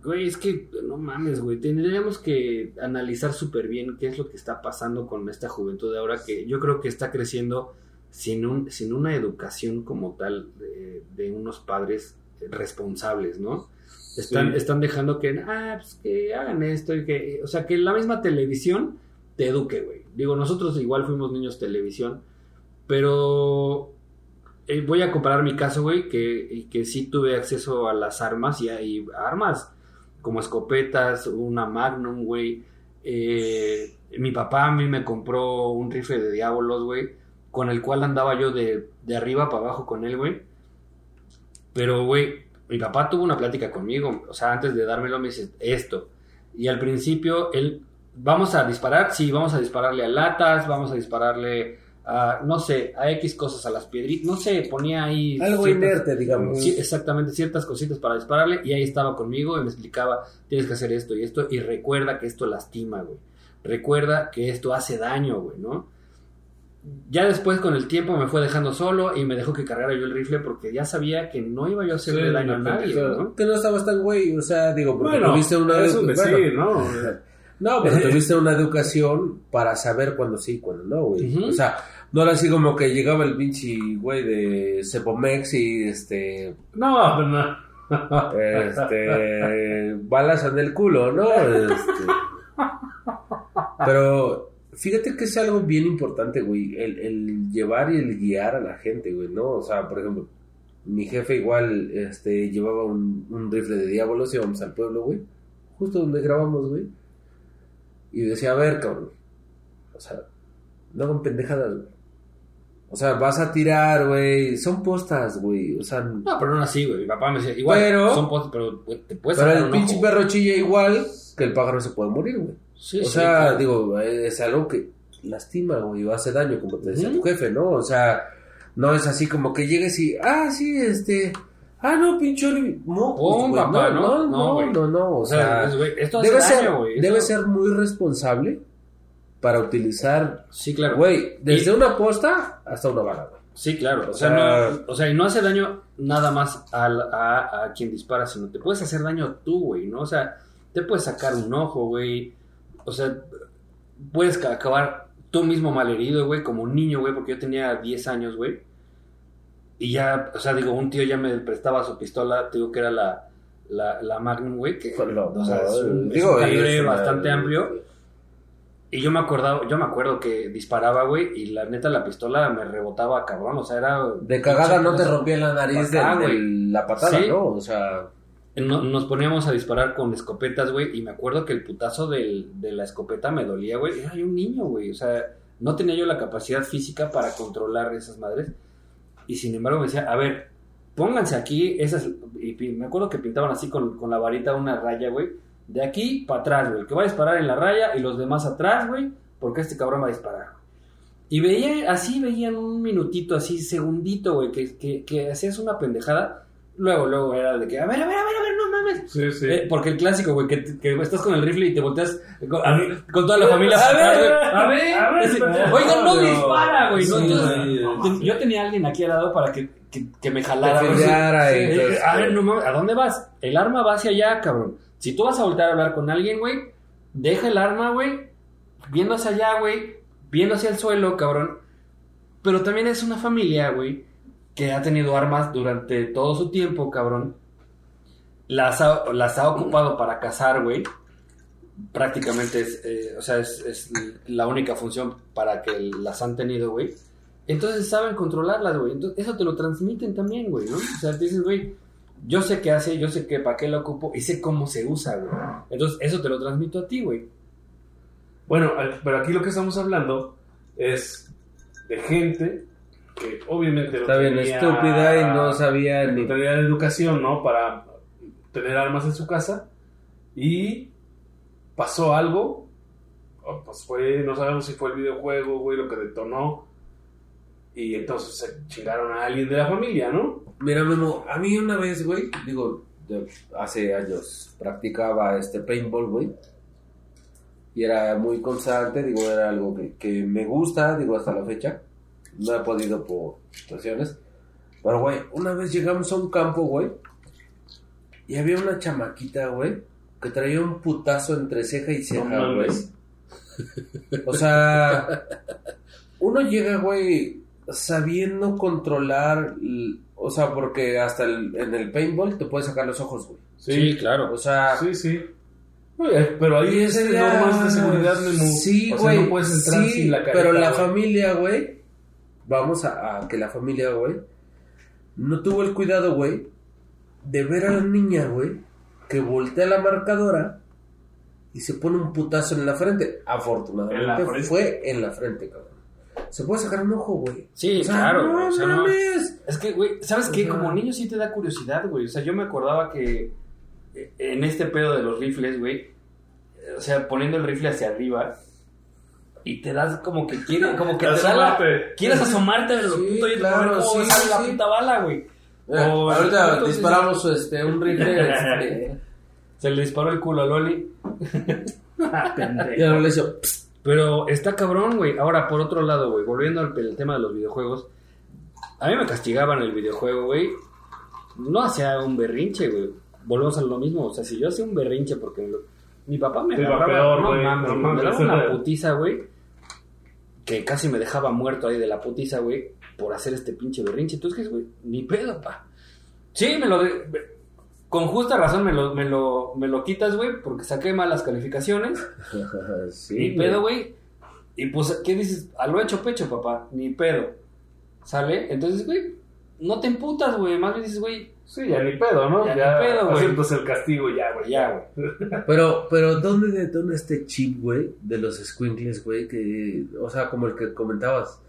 Güey, es que no mames, güey. Tendríamos que analizar súper bien qué es lo que está pasando con esta juventud de ahora que yo creo que está creciendo sin, un, sin una educación como tal de, de unos padres responsables, ¿no? Están, Sí. están dejando que, ah, pues que hagan esto y que, o sea, que la misma televisión te eduque, güey. Digo, nosotros igual fuimos niños televisión, pero eh, voy a comparar mi caso, güey, que, y que sí tuve acceso a las armas y hay armas como escopetas, una Magnum, güey. Eh, mi papá a mí me compró un rifle de diablos, güey, con el cual andaba yo de, de arriba para abajo con él, güey. Pero, güey, mi papá tuvo una plática conmigo, o sea, antes de dármelo me dice esto. Y al principio él, vamos a disparar, sí, vamos a dispararle a latas, vamos a dispararle a, no sé, a X cosas, a las piedritas, no sé, ponía ahí... Algo ciertas- inerte, digamos. Sí, exactamente, ciertas cositas para dispararle y ahí estaba conmigo y me explicaba, tienes que hacer esto y esto y recuerda que esto lastima, güey. Recuerda que esto hace daño, güey, ¿no? Ya después con el tiempo me fue dejando solo y me dejó que cargara yo el rifle porque ya sabía que no iba yo a hacerle Sí, daño a nadie. Que no estabas tan güey, o sea, digo, porque Bueno, tuviste una es un edu- decir, bueno, ¿no? No, pero tuviste una educación para saber cuándo sí y cuándo no, güey. O sea, no era así como que llegaba el pinche güey de Cepomex y este. No, no. Este. balas en el culo, ¿no? Este, pero fíjate que es algo bien importante, güey. El, el llevar y el guiar a la gente, güey, ¿no? O sea, por ejemplo, mi jefe igual este, llevaba un, un rifle de diablos, íbamos al pueblo, güey. Justo donde grabamos, güey. Y decía, a ver, cabrón. O sea, no hagan pendejadas, güey. O sea, vas a tirar, güey. Son postas, güey. O sea, No, pero no así, güey. Mi papá me decía, igual, Pero- son postes, pero te puedes pero el un pinche ojo. perro chilla igual que el pájaro se puede morir, güey. Sí, o sí, sea, claro. digo, es algo que lastima, güey, o hace daño, como te decía tu jefe, ¿no? O sea, no es así como que llegues y, ah, sí, este, ah, no, pinche no, pues, güey, papá, no, ¿no? no, No, o O sea, sea, es, güey, esto hace debe daño, ser, debe Esto- ser muy responsable para utilizar, Sí, claro. güey, desde Y- una posta hasta una bala, güey. Sí, claro. O sea- no, o sea, y no hace daño nada más al- a, a quien dispara, sino te puedes hacer daño tú, güey, ¿no? O sea, te puedes sacar un ojo, güey. O sea, puedes ca- acabar tú mismo malherido, güey, como un niño, güey, porque yo tenía 10 años, güey. Y ya, o sea, digo, un tío ya me prestaba su pistola, te digo que era la, la, la Magnum, güey, que o sea, es un, es Digo, un calibre es una- bastante amplio. Y yo me acordaba, yo me acuerdo que disparaba, güey, y la neta la pistola me rebotaba cabrón, o sea, era... De cagada no te rompía la nariz de, la patada, Sí. ¿no? O sea, No- nos poníamos a disparar con escopetas, güey, y me acuerdo que el putazo de la escopeta me dolía, güey. Era un niño, güey, o sea, no tenía yo la capacidad física para controlar esas madres. Y sin embargo me decía, a ver, pónganse aquí esas... Y me acuerdo que pintaban así con, con la varita una raya, güey. De aquí para atrás, güey. Que va a disparar en la raya y los demás atrás, güey. Porque este cabrón va a disparar. Y veía, así veían un minutito, así, segundito, güey, que, que, que hacías una pendejada. Luego, luego era de que, a ver, a ver, a ver, a ver, no mames. Sí, sí. Eh, porque el clásico, güey, que, que estás con el rifle y te volteas con, a- con toda la familia. A ver, a ver, a ver. Oigan, no No. dispara, güey. yo tenía a alguien aquí al lado para que, que, que me jalara. Eh, entonces, a ver, no mames, ¿a dónde vas? El arma va hacia allá, cabrón. Si tú vas a voltear a hablar con alguien, güey, deja el arma, güey, viendo hacia allá, güey, viendo hacia el suelo, cabrón. Pero también es una familia, güey, que ha tenido armas durante todo su tiempo, cabrón. Las ha, las ha ocupado para cazar, güey. Prácticamente es, eh, o sea, es, la única función para que las han tenido, güey. Entonces saben controlarlas, güey. Entonces eso te lo transmiten también, güey, ¿no? O sea, dices, güey, yo sé qué hace, yo sé qué, para qué lo ocupo y sé cómo se usa, güey. Entonces eso te lo transmito a ti, güey. Bueno, pero aquí lo que estamos hablando es de gente que obviamente no Está bien tenía- estúpida y no sabía no ni... tenía la educación, ¿no? Para tener armas en su casa. Y pasó algo. o, Pues fue, no sabemos si fue el videojuego, güey, lo que detonó. Y entonces se chingaron a alguien de la familia, ¿no? Mira, Memo, a mí una vez, güey, digo, yo hace años practicaba este paintball, güey. Y era muy constante, digo, era algo que, que me gusta, digo, hasta la fecha. No he podido por situaciones. Pero, güey, una vez llegamos a un campo, güey. Y había una chamaquita, güey, que traía un putazo entre ceja y ceja, No güey. O sea, uno llega, güey, sabiendo controlar, o sea, porque hasta el- en el paintball te puedes sacar los ojos, güey. Sí, claro. O sea, Sí, sí. Oye, Pero ahí es ese ya- normas de seguridad, Memo. Sí, O sea, güey. no puedes entrar sí, sin la careta, pero la güey. familia, güey, vamos a, a que la familia, güey, no tuvo el cuidado, güey, de ver a la niña, güey, que voltea la marcadora y se pone un putazo en la frente. Afortunadamente ¿En la frente? fue en la frente, cabrón. Se puede sacar un ojo, güey. Sí, O sea, claro. no o sea, no- mames. Es que, güey, ¿sabes qué? O sea- Como niño sí te da curiosidad, güey. O sea, yo me acordaba que eh, en este pedo de los rifles, güey, eh, o sea, poniendo el rifle hacia arriba y te das como que quiere, como que te da la-. Quieres asomarte a lo Sí, puto y claro, cómo sí, sale la puta bala, güey. Mira, O- ahorita disparamos este, un rifle. este, Se le disparó el culo a Loli. ya no le hizo. Pero está cabrón, güey. Ahora, por otro lado, güey, volviendo al el tema de los videojuegos, a mí me castigaban el videojuego, güey. No hacía un berrinche, güey. Volvemos a lo mismo. O sea, si yo hacía un berrinche porque me lo- mi papá me agarraba, peor, no güey, mames, no me daba una putiza, güey, que casi me dejaba muerto ahí de la putiza, güey, por hacer este pinche berrinche. Entonces, güey, ni pedo, pa. Sí, me lo... de- Con justa razón me lo, me lo, me lo quitas, güey, porque saqué malas calificaciones. Sí, Ni pedo, güey. Y pues, ¿qué dices? A lo hecho pecho, papá. Ni pedo. ¿Sale? Entonces, güey, no te emputas, güey. Más bien dices, güey, Sí, ya ni pedo, ¿no? Ya Ya, ni pedo, güey. aceptas el castigo ya, güey. ya, güey. Pero, pero, ¿dónde detona este chip, güey? De los squinkles, güey, que, o sea, como el que comentabas,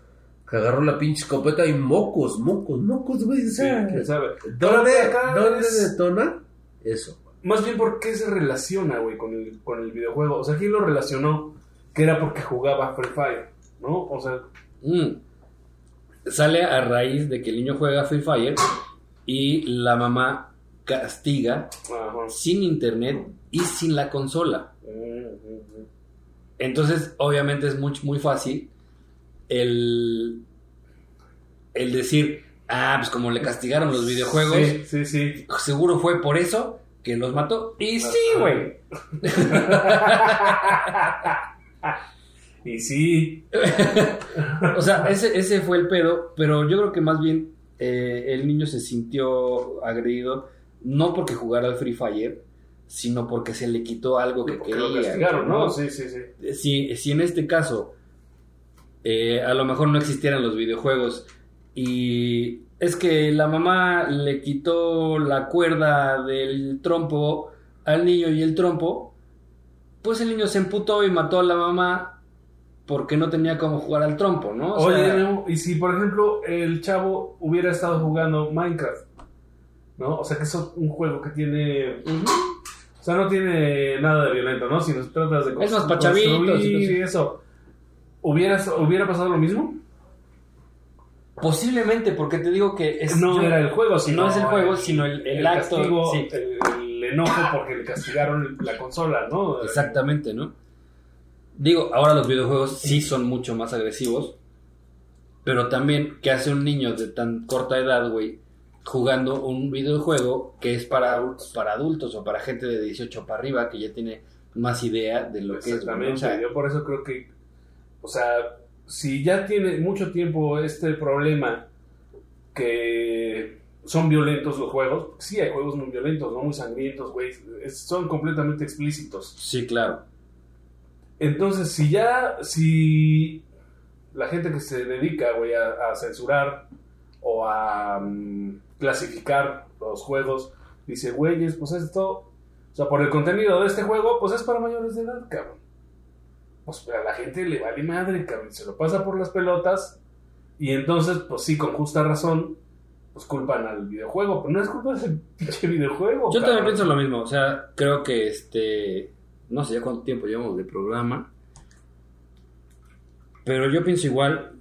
que agarró la pinche escopeta y mocos, mocos, mocos, güey, o Sí, sea, quién sabe. ¿dónde, ¿dónde es- detona eso? Más bien, ¿por qué se relaciona, güey, con el, con el videojuego? O sea, ¿quién lo relacionó? Que era porque jugaba Free Fire, ¿no? O sea, Mm. Sale a raíz de que el niño juega Free Fire y la mamá castiga ajá. sin internet y sin la consola. Entonces, obviamente es muy, muy fácil el, el decir, ah, pues como le castigaron los videojuegos, Sí, sí, sí. seguro fue por eso que los mató. Y sí, güey. Y sí, O sea, ese, ese fue el pedo, pero yo creo que más bien eh, el niño se sintió agredido, no porque jugara al Free Fire, sino porque se le quitó algo que porque quería. lo castigaron, ¿no? Sí, sí, sí. si, si en este caso eh, a lo mejor no existieran los videojuegos y es que la mamá le quitó la cuerda del trompo al niño y el trompo, pues el niño se emputó y mató a la mamá porque no tenía cómo jugar al trompo, ¿no? O Oye, sea, y si por ejemplo el chavo hubiera estado jugando Minecraft, ¿no? O sea que es un juego que tiene. O sea, no tiene nada de violento, ¿no? Si nos tratas de Es más pa' chavitos, construir y eso. ¿Hubiera, ¿Hubiera pasado lo mismo? posiblemente porque te digo que es, no yo- era el juego, sino. no es el juego, sino el, el acto. castigo, sí. el, el enojo porque le castigaron la consola, ¿no? Exactamente, ¿no? Digo, ahora los videojuegos sí son mucho más agresivos, pero también, ¿qué hace un niño de tan corta edad, güey, jugando un videojuego que es para, para adultos o para gente de 18 para arriba que ya tiene más idea de lo que es, Exactamente. o sea, Yo por eso creo que, o sea, si ya tiene mucho tiempo este problema que son violentos los juegos, sí hay juegos muy violentos, no muy sangrientos, güey, son completamente explícitos. sí, claro. Entonces, si ya, si la gente que se dedica, güey, a, a censurar o a mm, clasificar los juegos, dice, güeyes, pues esto, o sea, por el contenido de este juego, pues es para mayores de edad, cabrón. Pues a la gente le vale madre, cabrón, se lo pasa por las pelotas Y entonces, pues sí, con justa razón, pues culpan al videojuego. Pero no es culpa del pinche videojuego. Yo también pienso lo mismo, o sea, creo que este, no sé ya cuánto tiempo llevamos de programa, pero yo pienso igual,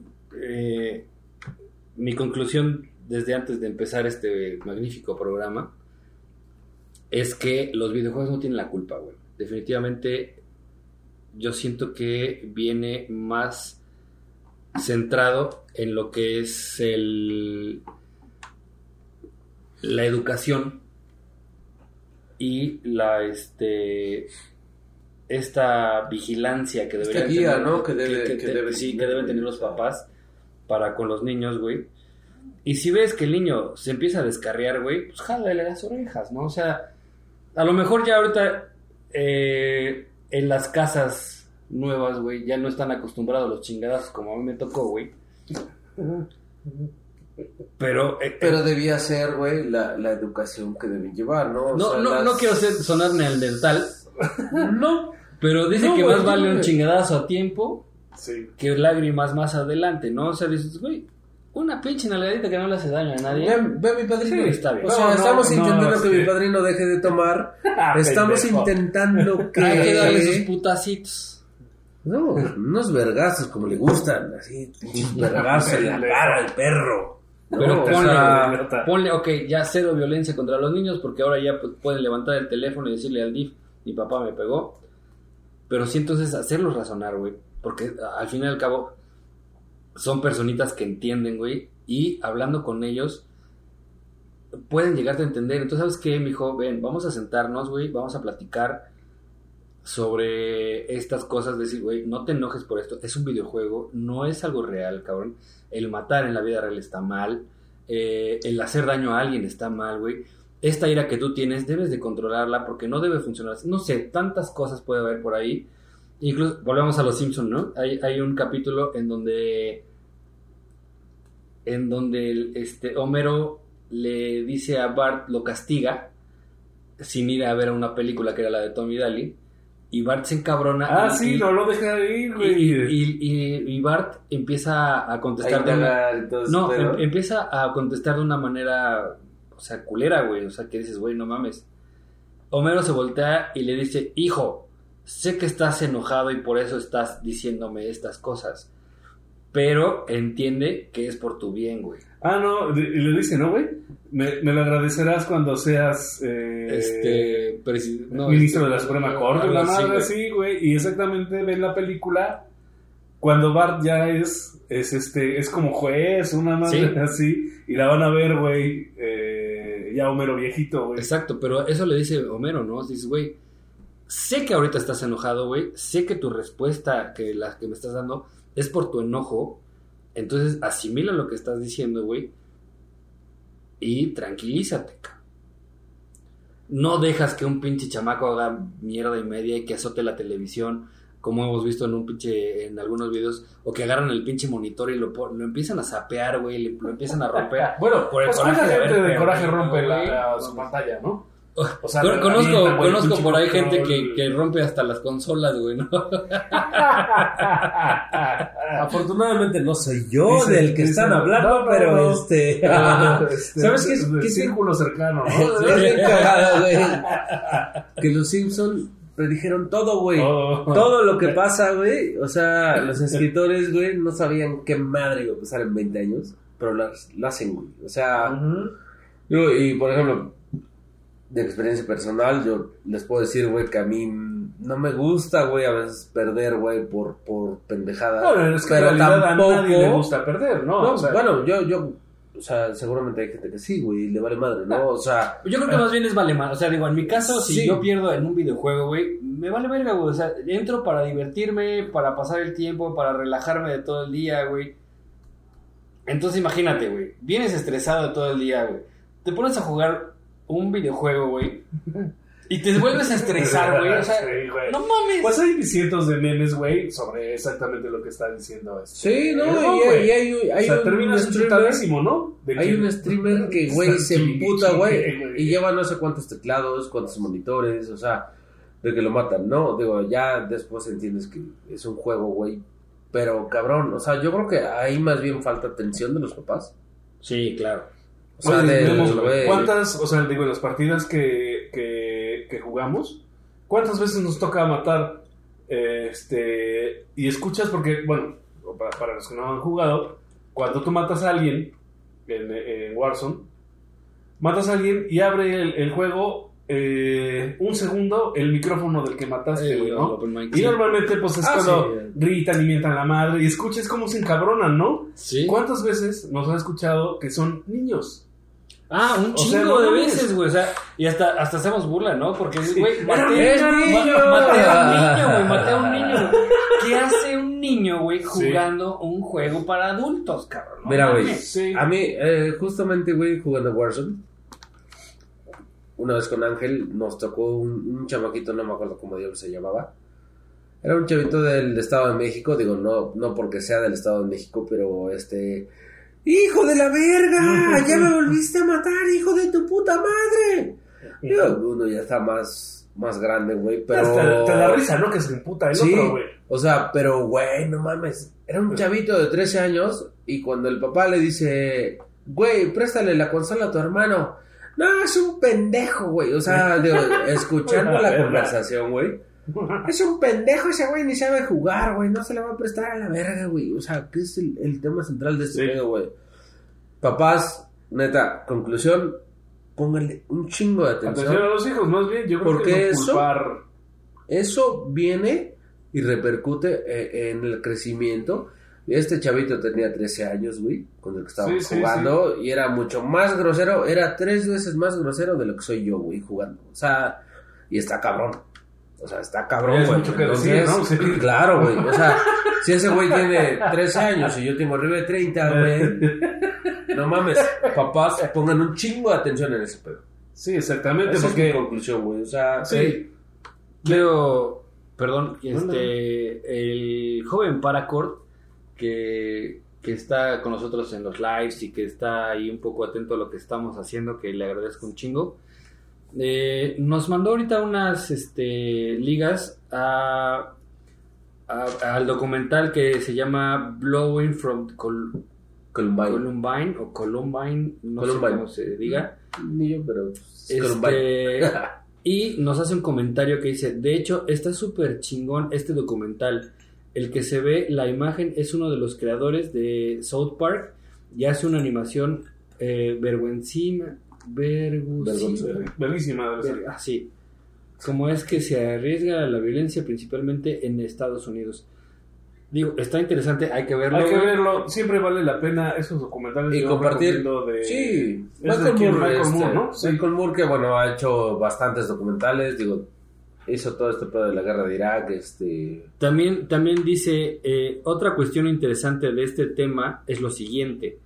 eh, mi conclusión desde antes de empezar este magnífico programa es que los videojuegos no tienen la culpa, güey. Definitivamente yo siento que viene más centrado en lo que es el la educación y la este esta vigilancia que Esta deberían guía, tener, ¿no? que debe- que te- debe- sí, que deben tener los papás para con los niños, güey. Y si ves que el niño se empieza a descarriar, güey, pues jálale las orejas, ¿no? O sea, a lo mejor ya ahorita eh, en las casas nuevas, güey, ya no están acostumbrados a los chingadas como a mí me tocó, güey. Pero, eh, Pero debía ser, güey, la, la educación que deben llevar, ¿no? O no, sea, no, las- no quiero ser, sonar neandertal, No, pero dice No, que güey, más vale un chingadazo a tiempo Sí. que lágrimas más adelante, ¿no? O sea, dices, güey, una pinche nalgadita que no le hace daño a nadie. Ve, ve a mi padrino. Sí, está bien. O sea, No, estamos no, intentando que sí. mi padrino deje de tomar. Ah, estamos intentando que. Hay que darle sus putacitos. No, unos vergazos como le gustan, así, un vergazo en la cara al perro. No, Pero o ponle, sea, idiota. ponle, ok, ya cero violencia contra los niños porque ahora ya pueden levantar el teléfono y decirle al DIF, mi papá me pegó. Pero sí entonces hacerlos razonar, güey. Porque al fin y al cabo son personitas que entienden, güey. Y hablando con ellos pueden llegarte a entender. Entonces, ¿sabes qué, mijo? Ven, vamos a sentarnos, güey. Vamos a platicar sobre estas cosas. Decir, güey, no te enojes por esto. Es un videojuego, no es algo real, cabrón. El matar en la vida real está mal. eh, el hacer daño a alguien está mal, güey. Esta ira que tú tienes debes de controlarla porque no debe funcionar. No sé, tantas cosas puede haber por ahí. Incluso, volvemos a los Simpsons, ¿no? Hay, hay un capítulo en donde en donde el- este Homero le dice a Bart, lo castiga sin ir a ver una película que era la de Tommy Daly y Bart se encabrona Ah, y, sí, no lo deja de ir, güey. y- y- y Bart empieza a ahí contestar de una, no, em- empieza a contestar de una manera, o sea, culera, güey. O sea, que dices, güey, no mames. Homero se voltea y le dice, hijo, sé que estás enojado y por eso estás diciéndome estas cosas. Pero entiende que es por tu bien, güey. Ah, no, y le dice, ¿no, güey? Me, me lo agradecerás cuando seas eh, Este, no, ministro este, de la Suprema Corte, la madre así, güey. Y exactamente ven la película cuando Bart ya es, es este, es como juez, una madre Sí. así, y la van a ver, güey, eh, ya Homero viejito, güey. Exacto, pero eso le dice Homero, ¿no? Dices, güey, sé que ahorita estás enojado, güey, sé que tu respuesta que la que me estás dando es por tu enojo, entonces asimila lo que estás diciendo, güey, y tranquilízate. No dejas que un pinche chamaco haga mierda y media y que azote la televisión, como hemos visto en un pinche, en algunos videos, o que agarran el pinche monitor y lo, lo empiezan a sapear, güey, lo empiezan a romper. Bueno, Por el pues coraje ¿cuánta de gente haber de coraje rompe la, su pantalla, ¿no? O sea, Con- conozco güey, conozco por ahí gente que, que rompe hasta las consolas, güey, ¿no? Afortunadamente no soy yo Dice- del que dice- están hablando, no, pero no. este. Este, ¿Sabes qué es qué círculo cercano, ¿no? Es bien cagado, güey. Que los Simpson predijeron todo, güey. Todo. Todo lo que pasa, güey. O sea, los escritores, güey, no sabían qué madre iba a pasar en 20 años, pero lo hacen, güey. O sea, yo, y por ejemplo, de experiencia personal, yo les puedo decir, güey, que a mí no me gusta, güey, a veces perder, güey, por, por pendejadas. Es que pero tampoco. a nadie le gusta perder, ¿no? No, O sea, bueno, yo, yo, o sea, seguramente hay gente que sí, güey, le vale madre, ¿no? O sea, Yo creo que más bien es vale más. O sea, digo, en mi caso, si Sí. yo pierdo en un videojuego, güey, me vale verga, güey. O sea, entro para divertirme, para pasar el tiempo, para relajarme de todo el día, güey. Entonces imagínate, güey. Vienes estresado de todo el día, güey. Te pones a jugar un videojuego, güey. Y te vuelves a estresar, güey. O sea, Sí, güey. no mames. Pues hay cientos de memes, güey, sobre exactamente lo que está diciendo este. sí, no, No, y, hay, un- hay o sea, un terminas streamer, ¿no? De hay que- un streamer que, güey, se emputa, güey, y lleva no sé cuántos teclados, cuántos monitores, o sea, de que lo matan, ¿no? Digo, ya después entiendes que es un juego, güey, Pero cabrón, o sea, yo creo que ahí más bien falta atención de los papás. Sí, claro. O sea, Oye, de, ¿Cuántas, o sea, digo, las partidas que, que, que jugamos, cuántas veces nos toca matar? eh, este, y escuchas, porque, bueno, para, para los que no han jugado, cuando tú matas a alguien en, en Warzone, matas a alguien y abre el, el juego eh, un segundo el micrófono del que mataste, Eh, güey, no, Y normalmente, pues es Ah, cuando sí. gritan y mientan la madre y escuchas cómo se encabronan, ¿no? Sí. ¿Cuántas veces nos ha escuchado que son niños? Ah, un O chingo sea, no de veces, güey. O sea, y hasta, hasta hacemos burla, ¿no? Porque, güey, maté, a un niño, güey. Maté a un niño. ¿Qué hace un niño, güey, jugando un juego para adultos, cabrón? No Mira, güey. Sí. a mí, eh, justamente, güey, jugando Warzone, una vez con Ángel nos tocó un, un chamaquito, no me acuerdo cómo diablos se llamaba. Era un chavito del Estado de México, digo, no, no porque sea del Estado de México, pero este... ¡Hijo de la verga! ¡Ya me volviste a matar, hijo de tu puta madre! Digo, uno ya está más, más grande, güey, pero... Te, te da risa, ¿no? Que se emputa el Sí, otro, güey. o sea, pero güey, no mames. Era un chavito de 13 años y cuando el papá le dice, güey, préstale la consola a tu hermano. No, es un pendejo, güey. O sea, digo, escuchando la conversación, güey. Es un pendejo ese güey, ni sabe jugar, güey. No se le va a prestar a la verga, güey. O sea, ¿qué es el, el tema central de este Sí. pedo, güey? Papás, neta, conclusión, pónganle un chingo de atención. Atención a los hijos, más bien. Yo creo Porque que no eso- culpar. Eso viene y repercute eh, en el crecimiento. Este chavito tenía 13 años, güey, con el que estábamos Sí, sí, jugando, y era mucho más grosero, era tres veces más grosero de lo que soy yo, güey, jugando. O sea, y está cabrón. O sea, está cabrón, güey. mucho que decir, ¿no? Sí. Claro, güey. O sea, si ese güey tiene 13 años y yo tengo arriba de 30, güey. No mames, papás, pongan un chingo de atención en ese pedo. Sí, exactamente, Esa es mi porque. conclusión, güey. O sea, Sí. Quiero, perdón, este, el joven Paracord que, que está con nosotros en los lives y que está ahí un poco atento a lo que estamos haciendo, que le agradezco un chingo. Eh, nos mandó ahorita unas este, ligas a, a- al documental que se llama Blowing from Col- Columbine. Columbine o Columbine, no sé cómo se diga. Ni yo, pero. pues, Columbine. Este, y nos hace un comentario que dice, de hecho, está súper chingón este documental. El que se ve, la imagen, es uno de los creadores de South Park y hace una animación eh, vergüencima, vergüencima, Vergonzosa. Bellísima. debe ser. ver- ah, sí. Como es que se arriesga a la violencia principalmente en Estados Unidos. Digo, está interesante, hay que verlo. Hay que verlo, siempre vale la pena esos documentales. Y compartir. De... Sí, es de Kim Michael este, Moore, ¿no? Sí. Michael Moore, que bueno, ha hecho bastantes documentales. Digo, hizo todo este pedo de la guerra de Irak. Este. También, también dice, eh, otra cuestión interesante de este tema es lo siguiente.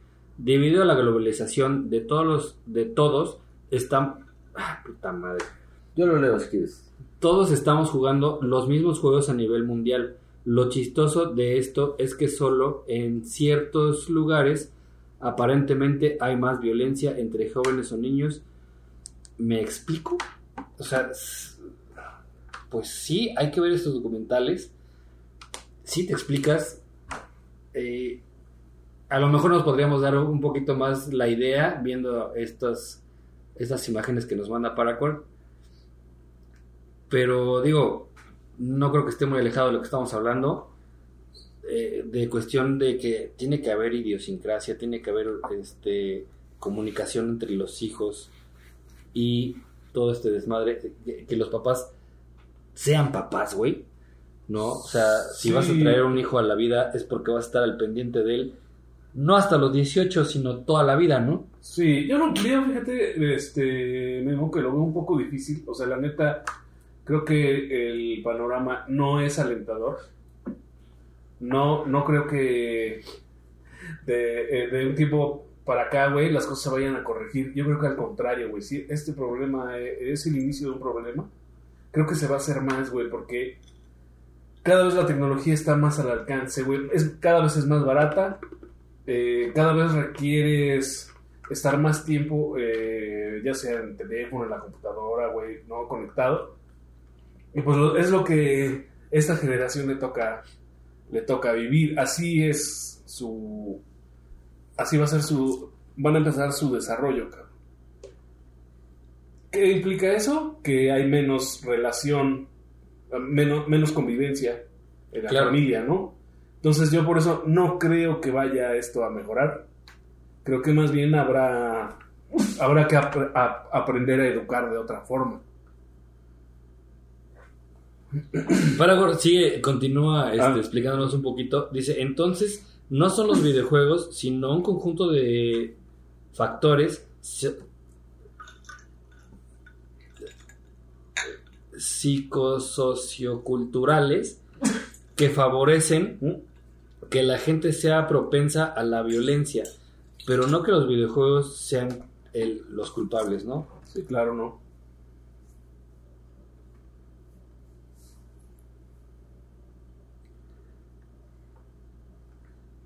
Debido a la globalización de todos los, de todos, están, ah, puta madre, Yo lo leo si quieres. todos estamos jugando los mismos juegos a nivel mundial. Lo chistoso de esto es que solo en ciertos lugares aparentemente hay más violencia entre jóvenes o niños. ¿Me explico? O sea, pues sí, hay que ver estos documentales. Si te explicas, eh, a lo mejor nos podríamos dar un poquito más la idea viendo estas, estas imágenes que nos manda Paracord. Pero digo, no creo que esté muy alejado de lo que estamos hablando. eh, de cuestión de que tiene que haber idiosincrasia, tiene que haber este comunicación entre los hijos y todo este desmadre. Que, que los papás sean papás, güey. ¿No? O sea, si Sí. vas a traer un hijo a la vida es porque vas a estar al pendiente de él. No hasta los 18, sino toda la vida, ¿no? Sí, yo no creo, fíjate, este, me digo que lo veo un poco difícil. O sea, la neta, creo que el panorama no es alentador. No, no creo que de, eh, de un tiempo para acá, güey, las cosas se vayan a corregir. Yo creo que al contrario, güey, si este problema eh, es el inicio de un problema, creo que se va a hacer más, güey, porque cada vez la tecnología está más al alcance, güey. Es, cada vez es más barata, eh, cada vez requieres estar más tiempo, eh, ya sea en teléfono, en la computadora, güey, ¿no? Conectado. Y pues es lo que esta generación le toca le toca vivir. Así es su. Así va a ser su. Van a empezar su desarrollo, cabrón. ¿Qué implica eso? Que hay menos relación, menos, menos convivencia en la Claro. familia, ¿no? Entonces yo por eso no creo que vaya esto a mejorar. Creo que más bien habrá, habrá que ap- a- aprender a educar de otra forma. Paragor sigue, continúa este, Ah. explicándonos un poquito. Dice, entonces, no son los videojuegos, sino un conjunto de factores si- psicosocioculturales que favorecen que la gente sea propensa a la violencia, pero no que los videojuegos sean el- los culpables, ¿no? Sí, claro, no.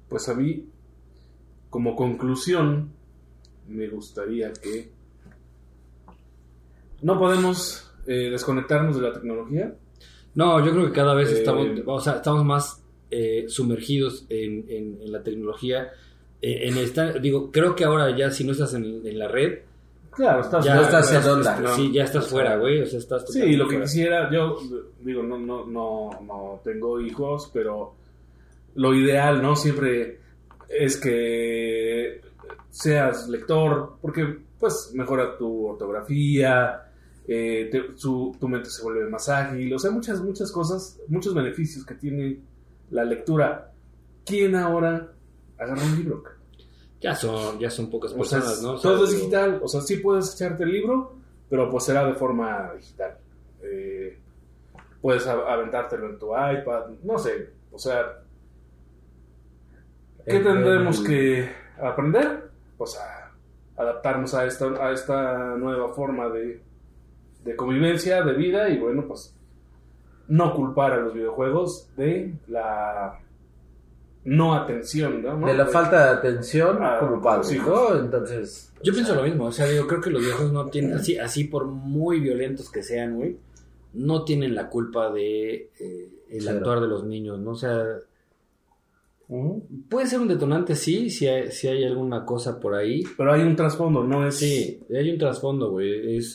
Pues a mí, como conclusión, me gustaría que no podemos eh, desconectarnos de la tecnología. No, yo creo que cada vez Eh, estamos, o sea, estamos más eh, sumergidos en, en- en la tecnología. Eh, en esta, digo, creo que ahora ya si no estás en, en la red, Claro, estás ya no estás en onda. no. sí, ya estás fuera, güey. O sea, estás Sí, lo que fuera. quisiera, yo digo, no, no, no, no tengo hijos, pero lo ideal, ¿no? Siempre es que seas lector, porque pues mejora tu ortografía, eh, te- su- tu mente se vuelve más ágil, o sea, muchas, muchas cosas, muchos beneficios que tiene la lectura. ¿Quién ahora agarra un libro? Ya son, ya son pocas O sea, personas, ¿no? O sea, todo es digo, digital. O sea, sí puedes echarte el libro, pero pues será de forma digital. Eh, puedes aventártelo en tu iPad, no sé. O sea, ¿qué En- tendremos en- que aprender? Pues a adaptarnos a esta, a esta nueva forma de, de convivencia, de vida y bueno, pues no culpar a los videojuegos de la no atención, ¿no? De la falta de atención Ah, como padre, sí. ¿no? Entonces. Yo pienso lo mismo, o sea, digo, creo que los videojuegos no tienen, así, así por muy violentos que sean, güey, no tienen la culpa de eh, el Cero. actuar de los niños, ¿no? O sea, puede ser un detonante, sí, si hay, si hay alguna cosa por ahí, Pero hay un trasfondo, no es... Sí, hay un trasfondo, güey. Es,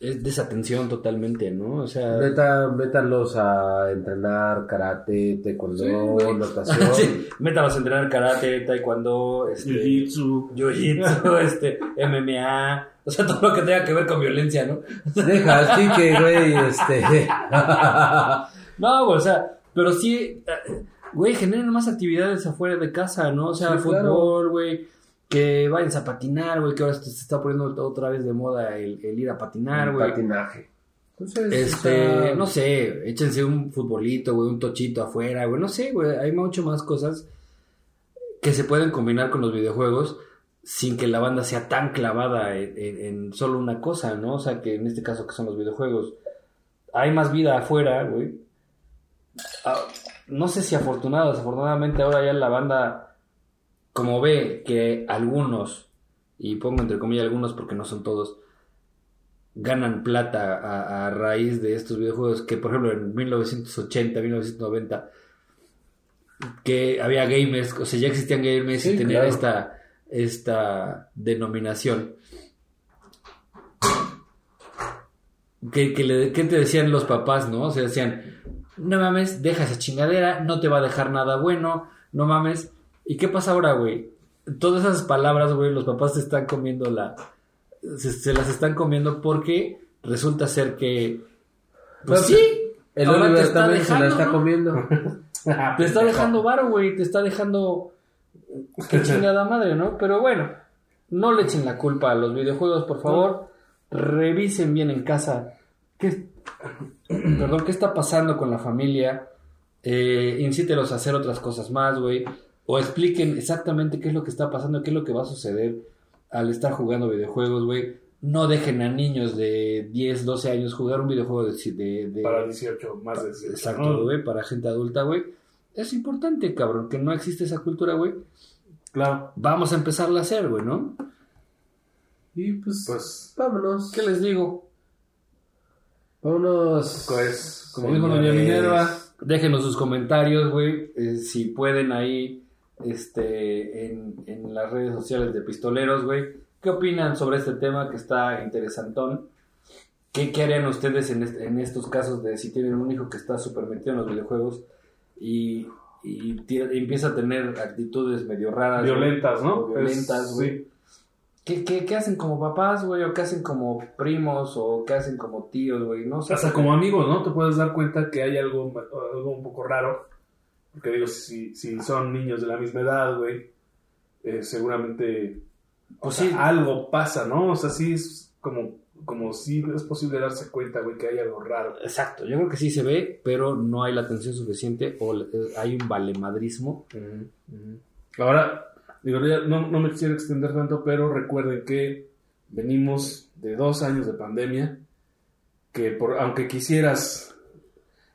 es desatención totalmente, ¿no? O sea, Meta, métanlos a entrenar karate, taekwondo, Sí, natación. sí, métalos a entrenar karate, taekwondo, este, Jiu-jitsu. jiu-jitsu, este, MMA, o sea, todo lo que tenga que ver con violencia, ¿no? Deja al chique, güey, este. No, güey, o sea, pero sí, eh, güey, generen más actividades afuera de casa, ¿no? O sea, Sí, claro. fútbol, güey, que vayan a patinar, güey, que ahora se está poniendo otra vez de moda el, el ir a patinar, güey. patinaje. Entonces, Este, o sea, no sé, échense un futbolito, güey, un tochito afuera, güey, no sé, güey, hay mucho más cosas que se pueden combinar con los videojuegos sin que la banda sea tan clavada en, en- en solo una cosa, ¿no? O sea, que en este caso que son los videojuegos, hay más vida afuera, güey. Ah, no sé si afortunado desafortunadamente ahora ya la banda, como ve que algunos, y pongo entre comillas algunos porque no son todos, ganan plata a, a raíz de estos videojuegos que por ejemplo en 1980, 1990 que había gamers, o sea, ya existían gamers Sí, y tenían claro. esta esta denominación. Que, que, le- que te decían los papás, ¿no? O sea, decían, no mames, deja esa chingadera, no te va a dejar nada bueno, no mames. ¿Y qué pasa ahora, güey? Todas esas palabras, güey, los papás se están comiendo la... Se, se las están comiendo porque resulta ser que... Pues sí, El ahora te Oliver está también se la dejando, está ¿no? comiendo. Te está dejando varo, güey, te está dejando qué chingada madre, ¿no? Pero bueno, no le echen la culpa a los videojuegos, por favor. Revisen bien en casa qué, perdón, qué está pasando con la familia. Eh, incítelos a hacer otras cosas más, güey. O expliquen exactamente qué es lo que está pasando, qué es lo que va a suceder al estar jugando videojuegos, güey. No dejen a niños de 10, 12 años jugar un videojuego de... de- de- Para 18, más de 18. Exacto, ¿no? güey, para gente adulta, güey. Es importante, cabrón, que no existe esa cultura, güey. Claro. Vamos a empezarla a hacer, güey, ¿no? Y pues, Pues, vámonos. ¿Qué les digo? Vámonos. pues como dijo doña Minerva, Déjenos sus comentarios, güey. eh, si pueden ahí, este, en, en las redes sociales de Pistoleros, güey. ¿Qué opinan sobre este tema que está interesantón? ¿Qué, qué harían ustedes en, este- en estos casos de si tienen un hijo que está súper metido en los videojuegos y, y empieza a tener actitudes medio raras? güey, Violentas, ¿no? violentas, güey. sí. ¿Qué, qué, qué hacen como papás, güey? ¿O qué hacen como primos? ¿O qué hacen como tíos, güey? No sé. Hasta como amigos, ¿no? Te puedes dar cuenta que hay algo, algo un poco raro. Porque digo, si, si son niños de la misma edad, güey, eh, seguramente Pues sea, sí. algo pasa, ¿no? O sea, sí es como, como si es posible darse cuenta, güey, que hay algo raro. Exacto, yo creo que sí se ve, pero no hay la atención suficiente o eh, hay un valemadrismo. Ahora, digo, ya no, no me quisiera extender tanto, pero recuerden que venimos de dos años de pandemia, que por, aunque quisieras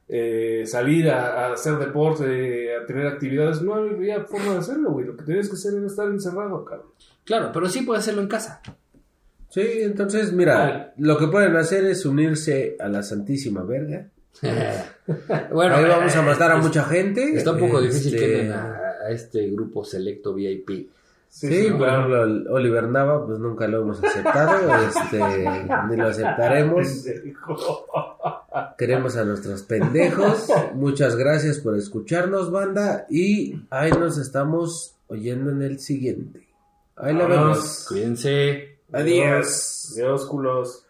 eh, salir a, a hacer deporte, a tener actividades, no había forma de hacerlo, güey. Lo que tenías que hacer era estar encerrado, cabrón. Claro, pero sí puede hacerlo en casa. Sí, entonces, mira, lo que pueden hacer es unirse a la Santísima Verga. bueno, Ahí vamos a eh, matar a es- mucha gente. Está un poco difícil Este, que a, a este grupo selecto VIP. Sí, por claro. ejemplo, Oliver Nava, pues nunca lo hemos aceptado, este, ni lo aceptaremos. Queremos a nuestros pendejos. Muchas gracias por escucharnos, banda, y ahí nos estamos oyendo en el siguiente. Ahí lo Vámonos. vemos. Cuídense. Adiós. Adiós, culos.